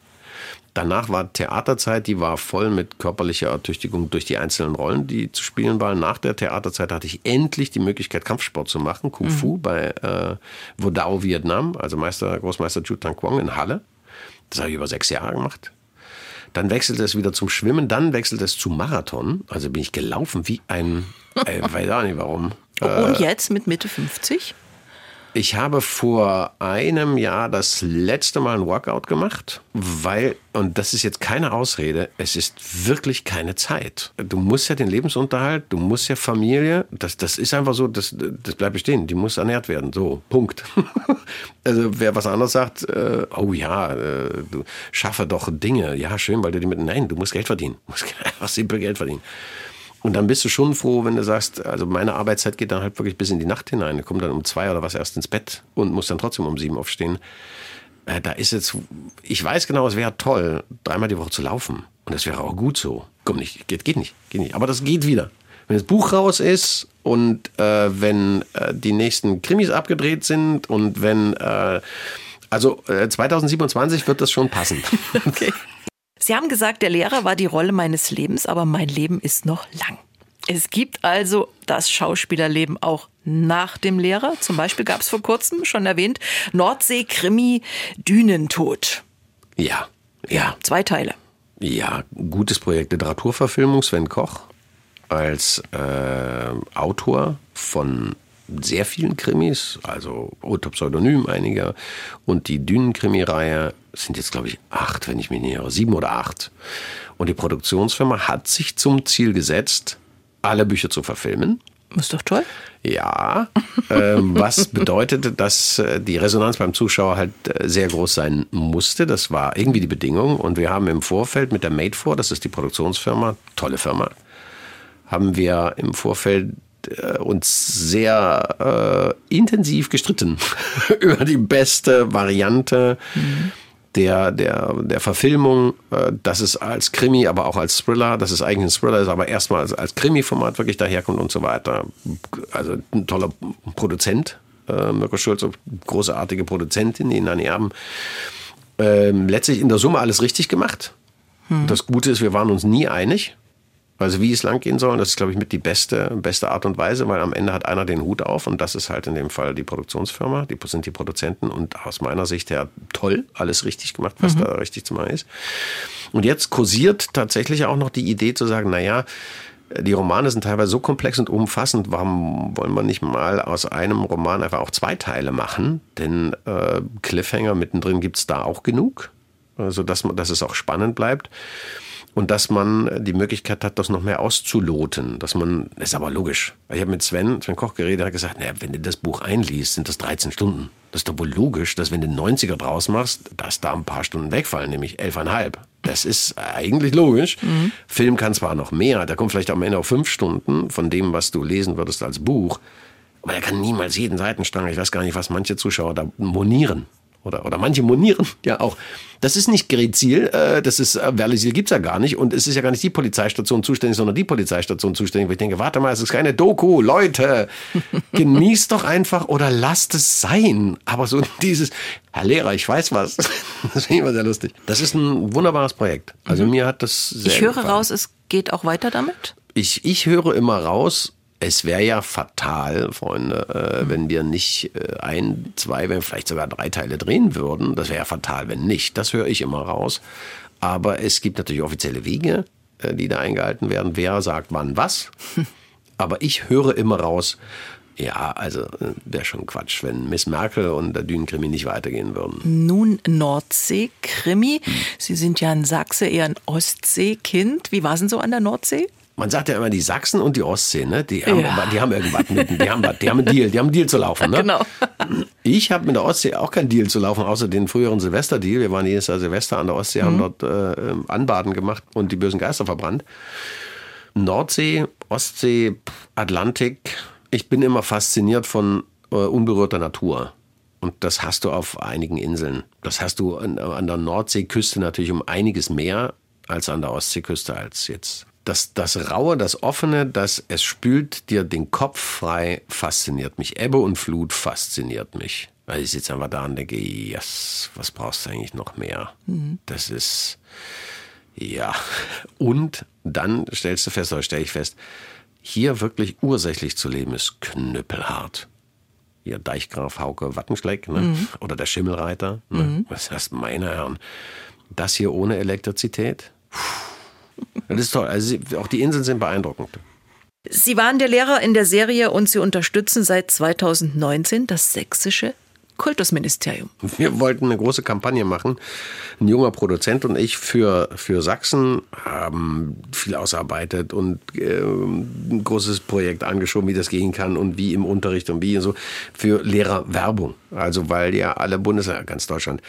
Danach war Theaterzeit, die war voll mit körperlicher Ertüchtigung durch die einzelnen Rollen, die zu spielen waren. Nach der Theaterzeit hatte ich endlich die Möglichkeit, Kampfsport zu machen, Kung Fu mhm. bei äh, Vodao Vietnam, also Meister, Großmeister Chu Tang Quang in Halle. Das habe ich über sechs Jahre gemacht. Dann wechselte es wieder zum Schwimmen, dann wechselte es zum Marathon. Also bin ich gelaufen wie ein, äh, weiß auch nicht warum. Und äh, jetzt mit Mitte 50? Ich habe vor einem Jahr das letzte Mal ein Workout gemacht, weil, und das ist jetzt keine Ausrede, es ist wirklich keine Zeit. Du musst ja den Lebensunterhalt, du musst ja Familie, das, das ist einfach so, das, das bleibt bestehen, die muss ernährt werden, so, Punkt. also wer was anderes sagt, äh, oh ja, äh, du schaffe doch Dinge, ja schön, weil du die mit, nein, du musst Geld verdienen, du musst einfach simpel Geld verdienen. Und dann bist du schon froh, wenn du sagst, also meine Arbeitszeit geht dann halt wirklich bis in die Nacht hinein. Ich komme dann um zwei oder was erst ins Bett und muss dann trotzdem um sieben aufstehen. Äh, da ist jetzt, ich weiß genau, es wäre toll, dreimal die Woche zu laufen. Und das wäre auch gut so. Komm nicht, geht, geht nicht, geht nicht. Aber das geht wieder. Wenn das Buch raus ist und äh, wenn äh, die nächsten Krimis abgedreht sind und wenn, äh, also 2027 äh, wird das schon passen. Okay. Sie haben gesagt, der Lehrer war die Rolle meines Lebens, aber mein Leben ist noch lang. Es gibt also das Schauspielerleben auch nach dem Lehrer. Zum Beispiel gab es vor kurzem, schon erwähnt, Nordsee-Krimi Dünentod. Ja, ja. Zwei Teile. Ja, gutes Projekt Literaturverfilmung, Sven Koch als äh, Autor von sehr vielen Krimis, also unter Pseudonym einiger. Und die Dünen-Krimi-Reihe sind jetzt, glaube ich, acht, wenn ich mich nicht irre, sieben oder acht. Und die Produktionsfirma hat sich zum Ziel gesetzt, alle Bücher zu verfilmen. Ist doch toll. Ja, äh, was bedeutete, dass äh, die Resonanz beim Zuschauer halt äh, sehr groß sein musste. Das war irgendwie die Bedingung. Und wir haben im Vorfeld mit der Made for, das ist die Produktionsfirma, tolle Firma, haben wir im Vorfeld äh, uns sehr äh, intensiv gestritten über die beste Variante mhm. Der, der, der Verfilmung. Äh, dass es als Krimi, aber auch als Thriller, dass es eigentlich ein Thriller ist, aber erstmal als, als Krimi-Format wirklich daherkommt und so weiter. Also ein toller Produzent, äh, Mirko Schulz, großartige Produzentin, die Nani Erben. Ähm, letztlich in der Summe alles richtig gemacht. Mhm. Das Gute ist, wir waren uns nie einig. Also wie es lang gehen soll, das ist, glaube ich, mit die beste, beste Art und Weise, weil am Ende hat einer den Hut auf und das ist halt in dem Fall die Produktionsfirma, die sind die Produzenten und aus meiner Sicht her toll, alles richtig gemacht, was mhm. da richtig zu machen ist. Und jetzt kursiert tatsächlich auch noch die Idee zu sagen, naja, die Romane sind teilweise so komplex und umfassend, warum wollen wir nicht mal aus einem Roman einfach auch zwei Teile machen? Denn äh, Cliffhanger mittendrin gibt es da auch genug, sodass man, dass es auch spannend bleibt und dass man die Möglichkeit hat, das noch mehr auszuloten. Dass man, das ist aber logisch. Ich habe mit Sven, Sven Koch geredet, er hat gesagt, naja, wenn du das Buch einliest, sind das 13 Stunden. Das ist doch wohl logisch, dass wenn du 90er draus machst, dass da ein paar Stunden wegfallen, nämlich 11,5. Das ist eigentlich logisch. Mhm. Film kann zwar noch mehr, da kommt vielleicht am Ende auf fünf Stunden von dem, was du lesen würdest als Buch. Aber er kann niemals jeden Seitenstrang, ich weiß gar nicht, was manche Zuschauer da monieren oder, oder manche monieren ja auch. Das ist nicht Grezil, äh, das ist äh, Werlisil gibt's ja gar nicht und es ist ja gar nicht die Polizeistation zuständig, sondern die Polizeistation zuständig. Wo ich denke, warte mal, es ist keine Doku, Leute, genießt doch einfach oder lasst es sein. Aber so dieses, Herr Lehrer, ich weiß was, das finde ich immer sehr lustig. Das ist ein wunderbares Projekt. Also mhm. mir hat das sehr Ich höre gefallen. raus, es geht auch weiter damit? Ich, ich höre immer raus, es wäre ja fatal, Freunde, äh, wenn wir nicht äh, ein, zwei, wenn vielleicht sogar drei Teile drehen würden. Das wäre ja fatal, wenn nicht. Das höre ich immer raus. Aber es gibt natürlich offizielle Wege, äh, die da eingehalten werden. Wer sagt wann was? Aber ich höre immer raus, ja, also äh, wäre schon Quatsch, wenn Miss Merkel und der Dünenkrimi nicht weitergehen würden. Nun Nordsee-Krimi. Hm. Sie sind ja ein Sachse, eher ein Ostsee-Kind. Wie war es denn so an der Nordsee? Man sagt ja immer die Sachsen und die Ostsee, ne? Die haben, ja. die haben irgendwas mitten, die haben, die haben einen Deal, die haben einen Deal zu laufen, ne? Genau. Ich habe mit der Ostsee auch keinen Deal zu laufen, außer den früheren Silvesterdeal. Wir waren jedes Jahr Silvester an der Ostsee, mhm. haben dort äh, Anbaden gemacht und die bösen Geister verbrannt. Nordsee, Ostsee, Atlantik. Ich bin immer fasziniert von äh, unberührter Natur. Und das hast du auf einigen Inseln. Das hast du an, an der Nordseeküste natürlich um einiges mehr als an der Ostseeküste als jetzt das, das Raue, das Offene, das es spült dir den Kopf frei, fasziniert mich. Ebbe und Flut fasziniert mich. Weil ich sitze einfach da und denke, yes, was brauchst du eigentlich noch mehr? Mhm. Das ist, ja. Und dann stellst du fest, oder stelle ich fest, hier wirklich ursächlich zu leben ist knüppelhart. Hier Deichgraf Hauke Wattenschleck ne? Mhm. oder der Schimmelreiter. Ne? Mhm. Was heißt, meine Herren, das hier ohne Elektrizität? Puh das ist toll. Also auch die Inseln sind beeindruckend. Sie waren der Lehrer in der Serie und Sie unterstützen seit 2019 das sächsische Kultusministerium. Wir wollten eine große Kampagne machen. Ein junger Produzent und ich für, für Sachsen haben viel ausarbeitet und äh, ein großes Projekt angeschoben, wie das gehen kann und wie im Unterricht und wie und so. Für Lehrerwerbung. Also weil ja alle Bundesländer, ganz Deutschland,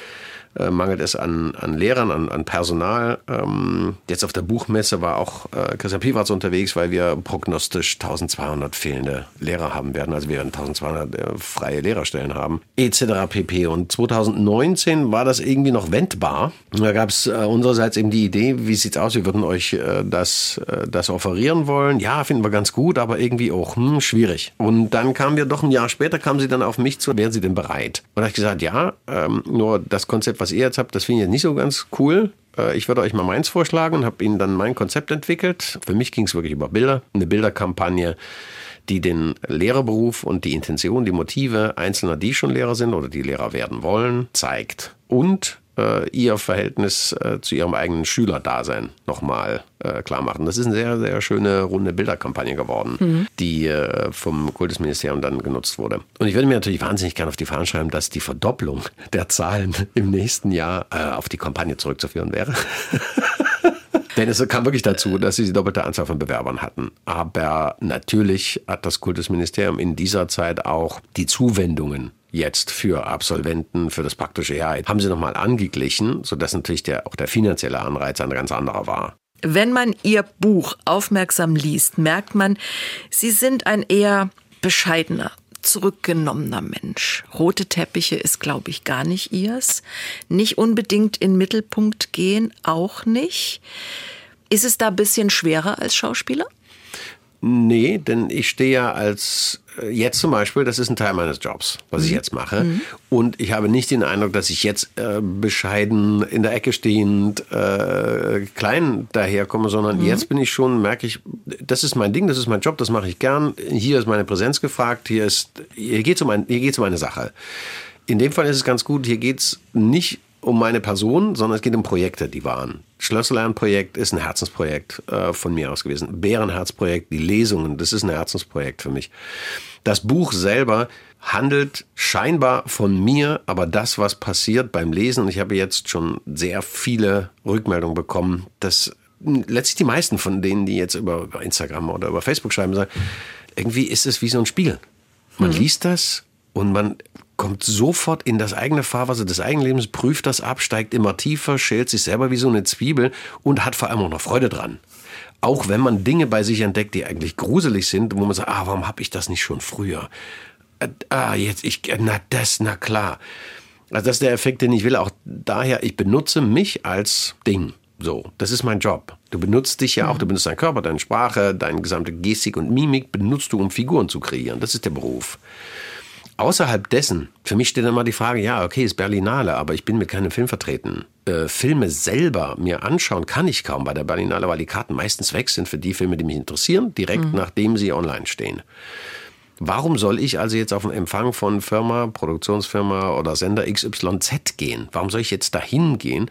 äh, mangelt es an, an Lehrern, an, an Personal. Ähm, jetzt auf der Buchmesse war auch äh, Christian Piwatz unterwegs, weil wir prognostisch 1200 fehlende Lehrer haben werden. Also wir werden 1200 äh, freie Lehrerstellen haben, etc. pp. Und 2019 war das irgendwie noch wendbar. Da gab es äh, unsererseits eben die Idee, wie sieht's aus, wir würden euch äh, das, äh, das offerieren wollen. Ja, finden wir ganz gut, aber irgendwie auch hm, schwierig. Und dann kamen wir doch ein Jahr später, kamen sie dann auf mich zu, wären sie denn bereit? Und da habe ich gesagt, ja, ähm, nur das Konzept, was ihr jetzt habt, das finde ich jetzt nicht so ganz cool. Äh, ich würde euch mal meins vorschlagen und habe ihnen dann mein Konzept entwickelt. Für mich ging es wirklich über Bilder, eine Bilderkampagne, die den Lehrerberuf und die Intention, die Motive Einzelner, die schon Lehrer sind oder die Lehrer werden wollen, zeigt. Und äh, ihr Verhältnis äh, zu ihrem eigenen Schülerdasein nochmal äh, klar machen. Das ist eine sehr, sehr schöne runde Bilderkampagne geworden, mhm. die äh, vom Kultusministerium dann genutzt wurde. Und ich würde mir natürlich wahnsinnig gerne auf die Fahnen schreiben, dass die Verdopplung der Zahlen im nächsten Jahr äh, auf die Kampagne zurückzuführen wäre. Denn es kam wirklich dazu, dass sie die doppelte Anzahl von Bewerbern hatten. Aber natürlich hat das Kultusministerium in dieser Zeit auch die Zuwendungen jetzt für Absolventen, für das praktische Jahr, haben sie nochmal angeglichen, sodass natürlich der, auch der finanzielle Anreiz ein ganz anderer war. Wenn man Ihr Buch aufmerksam liest, merkt man, Sie sind ein eher bescheidener, zurückgenommener Mensch. Rote Teppiche ist, glaube ich, gar nicht ihrs. Nicht unbedingt in Mittelpunkt gehen, auch nicht. Ist es da ein bisschen schwerer als Schauspieler? Nee, denn ich stehe ja als äh, jetzt zum Beispiel, das ist ein Teil meines Jobs, was mhm. ich jetzt mache. Mhm. Und ich habe nicht den Eindruck, dass ich jetzt äh, bescheiden in der Ecke stehend äh, klein daherkomme, sondern mhm. jetzt bin ich schon, merke ich, das ist mein Ding, das ist mein Job, das mache ich gern. Hier ist meine Präsenz gefragt, hier ist, hier geht es um, ein, hier geht's um eine Sache. In dem Fall ist es ganz gut, hier geht es nicht um meine Person, sondern es geht um Projekte, die waren. Schlösserlernprojekt ist ein Herzensprojekt äh, von mir aus gewesen. Bärenherzprojekt, die Lesungen, das ist ein Herzensprojekt für mich. Das Buch selber handelt scheinbar von mir, aber das, was passiert beim Lesen, und ich habe jetzt schon sehr viele Rückmeldungen bekommen, dass letztlich die meisten von denen, die jetzt über, über Instagram oder über Facebook schreiben, sagen, irgendwie ist es wie so ein Spiel. Man mhm. liest das und man kommt sofort in das eigene Fahrwasser des eigenen Lebens, prüft das ab, steigt immer tiefer, schält sich selber wie so eine Zwiebel und hat vor allem auch noch Freude dran. Auch wenn man Dinge bei sich entdeckt, die eigentlich gruselig sind, wo man sagt, ah, warum habe ich das nicht schon früher? Äh, ah, jetzt ich, na das, na klar. Also das ist der Effekt, den ich will. Auch daher, ich benutze mich als Ding. So, das ist mein Job. Du benutzt dich ja auch, du benutzt deinen Körper, deine Sprache, deine gesamte Gestik und Mimik benutzt du, um Figuren zu kreieren. Das ist der Beruf. Außerhalb dessen, für mich steht dann mal die Frage, ja, okay, ist Berlinale, aber ich bin mit keinem Film vertreten. Äh, Filme selber mir anschauen kann ich kaum bei der Berlinale, weil die Karten meistens weg sind für die Filme, die mich interessieren, direkt mhm. nachdem sie online stehen. Warum soll ich also jetzt auf einen Empfang von Firma, Produktionsfirma oder Sender XYZ gehen? Warum soll ich jetzt dahin gehen?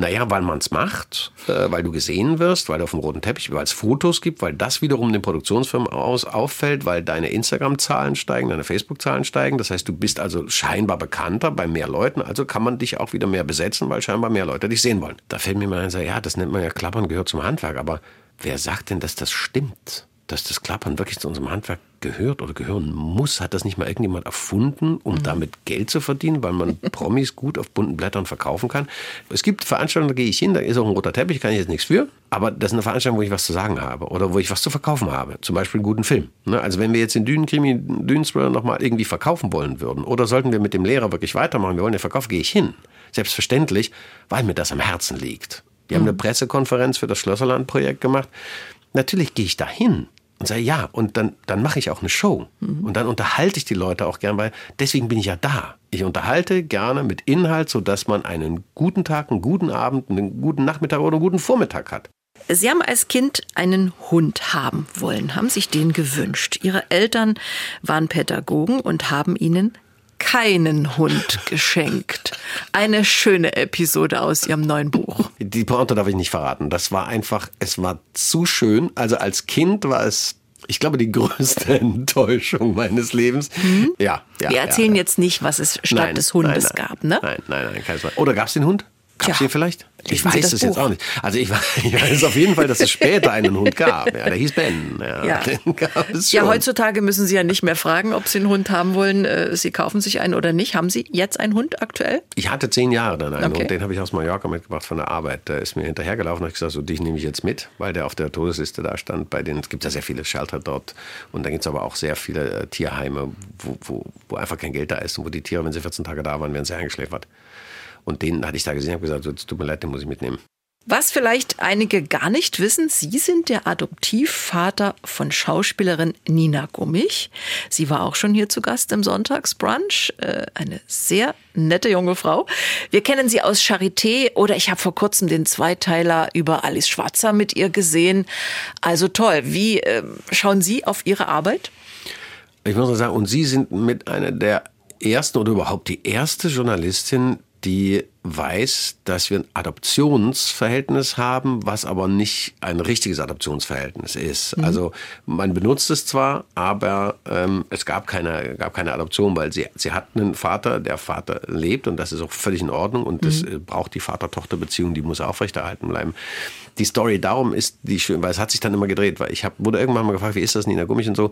Naja, weil man es macht, äh, weil du gesehen wirst, weil du auf dem roten Teppich, weil es Fotos gibt, weil das wiederum den Produktionsfirmen aus auffällt, weil deine Instagram-Zahlen steigen, deine Facebook-Zahlen steigen. Das heißt, du bist also scheinbar bekannter bei mehr Leuten, also kann man dich auch wieder mehr besetzen, weil scheinbar mehr Leute dich sehen wollen. Da fällt mir mal ein, ja, das nennt man ja Klappern, gehört zum Handwerk, aber wer sagt denn, dass das stimmt? dass das Klappern wirklich zu unserem Handwerk gehört oder gehören muss. Hat das nicht mal irgendjemand erfunden, um mhm. damit Geld zu verdienen, weil man Promis gut auf bunten Blättern verkaufen kann? Es gibt Veranstaltungen, da gehe ich hin, da ist auch ein roter Teppich, kann ich jetzt nichts für. Aber das ist eine Veranstaltung, wo ich was zu sagen habe oder wo ich was zu verkaufen habe. Zum Beispiel einen guten Film. Ne? Also wenn wir jetzt den Dünenkrimi, Dünensbrüller nochmal irgendwie verkaufen wollen würden oder sollten wir mit dem Lehrer wirklich weitermachen, wir wollen den Verkauf, gehe ich hin. Selbstverständlich, weil mir das am Herzen liegt. Wir haben eine mhm. Pressekonferenz für das Schlösserland-Projekt gemacht. Natürlich gehe ich da hin und sage ja und dann dann mache ich auch eine Show mhm. und dann unterhalte ich die Leute auch gern, weil deswegen bin ich ja da. Ich unterhalte gerne mit Inhalt, so dass man einen guten Tag, einen guten Abend, einen guten Nachmittag oder einen guten Vormittag hat. Sie haben als Kind einen Hund haben wollen, haben sich den gewünscht. Ihre Eltern waren Pädagogen und haben Ihnen keinen Hund geschenkt. Eine schöne Episode aus Ihrem neuen Buch. Die Pointe darf ich nicht verraten. Das war einfach, es war zu schön. Also als Kind war es ich glaube, die größte Enttäuschung meines Lebens. Mhm. Ja, ja. Wir erzählen ja, jetzt nicht, was es statt nein, des Hundes nein, nein, gab, ne? Nein, nein, nein, keines Oder gab es den Hund? Gab es den vielleicht? Ich weiß es jetzt auch nicht. Also ich weiß auf jeden Fall, dass es später einen Hund gab. Ja, der hieß Ben. Ja, ja. ja, heutzutage müssen Sie ja nicht mehr fragen, ob Sie einen Hund haben wollen. Äh, Sie kaufen sich einen oder nicht. Haben Sie jetzt einen Hund aktuell? Ich hatte zehn Jahre dann einen okay. Hund. Den habe ich aus Mallorca mitgebracht von der Arbeit. Der ist mir hinterhergelaufen. Da habe ich gesagt, so dich nehme ich jetzt mit, weil der auf der Todesliste da stand. Bei denen es gibt ja sehr viele Shelter dort. Und da gibt es aber auch sehr viele äh, Tierheime, wo, wo, wo einfach kein Geld da ist und wo die Tiere, wenn sie 14 Tage da waren, werden sie eingeschläfert. Und den hatte ich da gesehen und gesagt, so, tut mir leid, den muss ich mitnehmen. Was vielleicht einige gar nicht wissen, Sie sind der Adoptivvater von Schauspielerin Nina Gummich. Sie war auch schon hier zu Gast im Sonntagsbrunch. Äh, eine sehr nette junge Frau. Wir kennen sie aus Charité oder ich habe vor kurzem den Zweiteiler über Alice Schwarzer mit ihr gesehen. Also toll. Wie äh, schauen Sie auf Ihre Arbeit? Ich muss sagen, und Sie sind mit einer der ersten oder überhaupt die erste Journalistin, die weiß, dass wir ein Adoptionsverhältnis haben, was aber nicht ein richtiges Adoptionsverhältnis ist. Mhm. Also man benutzt es zwar, aber ähm, es gab keine, gab keine Adoption, weil sie, sie hat einen Vater, der Vater lebt und das ist auch völlig in Ordnung und mhm. das äh, braucht die Vater-Tochter-Beziehung, die muss aufrechterhalten bleiben. Die Story darum ist die schön, weil es hat sich dann immer gedreht, weil ich hab, wurde irgendwann mal gefragt, wie ist das Nina Gummich und so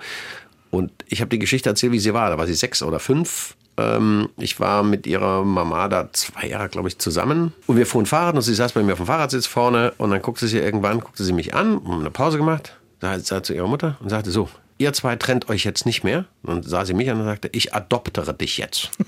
und ich habe die Geschichte erzählt, wie sie war. Da war sie sechs oder fünf ähm, ich war mit ihrer Mama da zwei Jahre, glaube ich, zusammen. Und wir fuhren Fahrrad und sie saß bei mir auf dem Fahrradsitz vorne und dann guckte sie irgendwann, guckte sie mich an, haben eine Pause gemacht, sah, zu ihrer Mutter und sagte so, ihr zwei trennt euch jetzt nicht mehr. Und sah sie mich an und sagte, ich adoptere dich jetzt.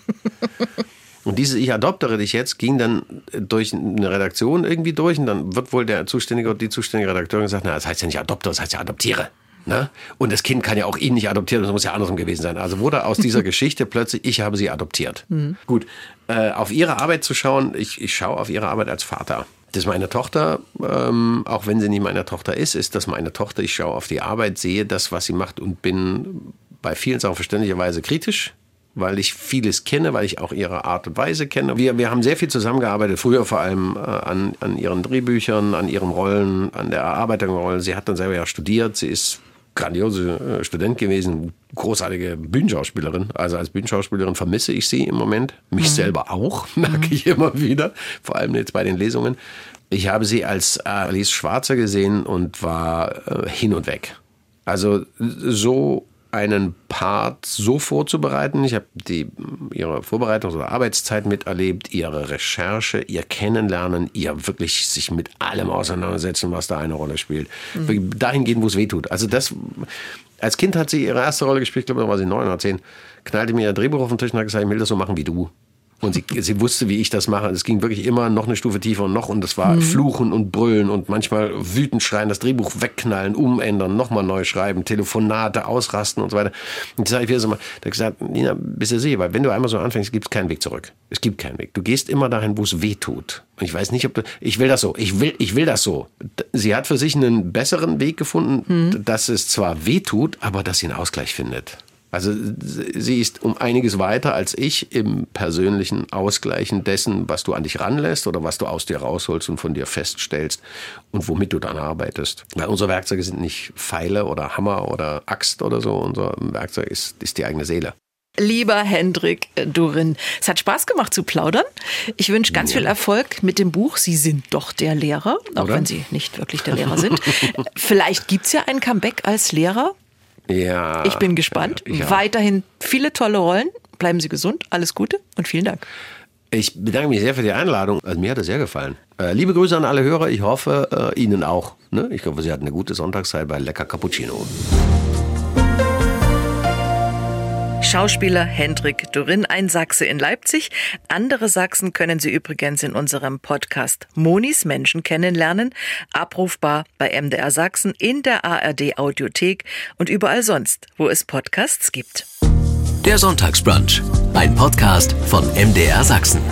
Und dieses Ich adoptere dich jetzt ging dann durch eine Redaktion irgendwie durch und dann wird wohl der zuständige oder die zuständige Redakteurin gesagt, na, das heißt ja nicht adoptere, das heißt ja adoptiere. Ne? Und das Kind kann ja auch ihn nicht adoptieren, das muss ja andersrum gewesen sein. Also wurde aus dieser Geschichte plötzlich, ich habe sie adoptiert. Mhm. Gut, äh, auf ihre Arbeit zu schauen, ich, ich schaue auf ihre Arbeit als Vater. Das ist meine Tochter, ähm, auch wenn sie nicht meine Tochter ist, ist das meine Tochter. Ich schaue auf die Arbeit, sehe das, was sie macht und bin bei vielen Sachen verständlicherweise kritisch weil ich vieles kenne, weil ich auch ihre Art und Weise kenne. Wir, wir haben sehr viel zusammengearbeitet, früher vor allem äh, an, an ihren Drehbüchern, an ihren Rollen, an der Erarbeitung der Rollen. Sie hat dann selber ja studiert, sie ist grandiose äh, Student gewesen, großartige Bühnenschauspielerin. Also als Bühnenschauspielerin vermisse ich sie im Moment. Mich mhm. selber auch, merke mhm. ich immer wieder. Vor allem jetzt bei den Lesungen. Ich habe sie als Alice Schwarzer gesehen und war äh, hin und weg. Also so einen Part so vorzubereiten. Ich habe die, ihre Vorbereitung oder Arbeitszeit miterlebt, ihre Recherche, ihr Kennenlernen, ihr wirklich sich mit allem auseinandersetzen, was da eine Rolle spielt. Mhm. Dahin gehen, wo es weh tut. Also das, als Kind hat sie ihre erste Rolle gespielt, ich glaube, da war sie neun oder zehn, knallte mir ihr Drehbuch auf den Tisch und hat gesagt, ich will das so machen wie du. Und sie, sie wusste, wie ich das mache. Es ging wirklich immer noch eine Stufe tiefer und noch. Und das war mhm. Fluchen und Brüllen und manchmal wütend schreien, das Drehbuch wegknallen, umändern, nochmal neu schreiben, Telefonate ausrasten und so weiter. Und das sage ich wieder so mal, da habe gesagt, Nina, bist du sicher? Weil wenn du einmal so anfängst, gibt es keinen Weg zurück. Es gibt keinen Weg. Du gehst immer dahin, wo es weh tut. Und ich weiß nicht, ob du, ich will das so. Ich will, ich will das so. Sie hat für sich einen besseren Weg gefunden, mhm. dass es zwar weh tut, aber dass sie einen Ausgleich findet. Also sie ist um einiges weiter als ich im persönlichen Ausgleichen dessen, was du an dich ranlässt oder was du aus dir rausholst und von dir feststellst und womit du dann arbeitest. Weil unsere Werkzeuge sind nicht Pfeile oder Hammer oder Axt oder so. Unser Werkzeug ist, ist die eigene Seele. Lieber Hendrik Durin, es hat Spaß gemacht zu plaudern. Ich wünsche ganz viel Erfolg mit dem Buch. Sie sind doch der Lehrer, auch Oder? wenn Sie nicht wirklich der Lehrer sind. Vielleicht gibt es ja ein Comeback als Lehrer. Ja. Ich bin gespannt. Ja. Weiterhin viele tolle Rollen. Bleiben Sie gesund. Alles Gute und vielen Dank. Ich bedanke mich sehr für die Einladung. Also mir hat es sehr gefallen. Äh, liebe Grüße an alle Hörer. Ich hoffe, äh, Ihnen auch. Ne? Ich hoffe, Sie hatten eine gute Sonntagszeit bei Lecker Cappuccino. Schauspieler Hendrik Dorin, ein Sachse in Leipzig. Andere Sachsen können Sie übrigens in unserem Podcast Monis Menschen kennenlernen. Abrufbar bei MDR Sachsen, in der ARD Audiothek und überall sonst, wo es Podcasts gibt. Der Sonntagsbrunch, ein Podcast von MDR Sachsen.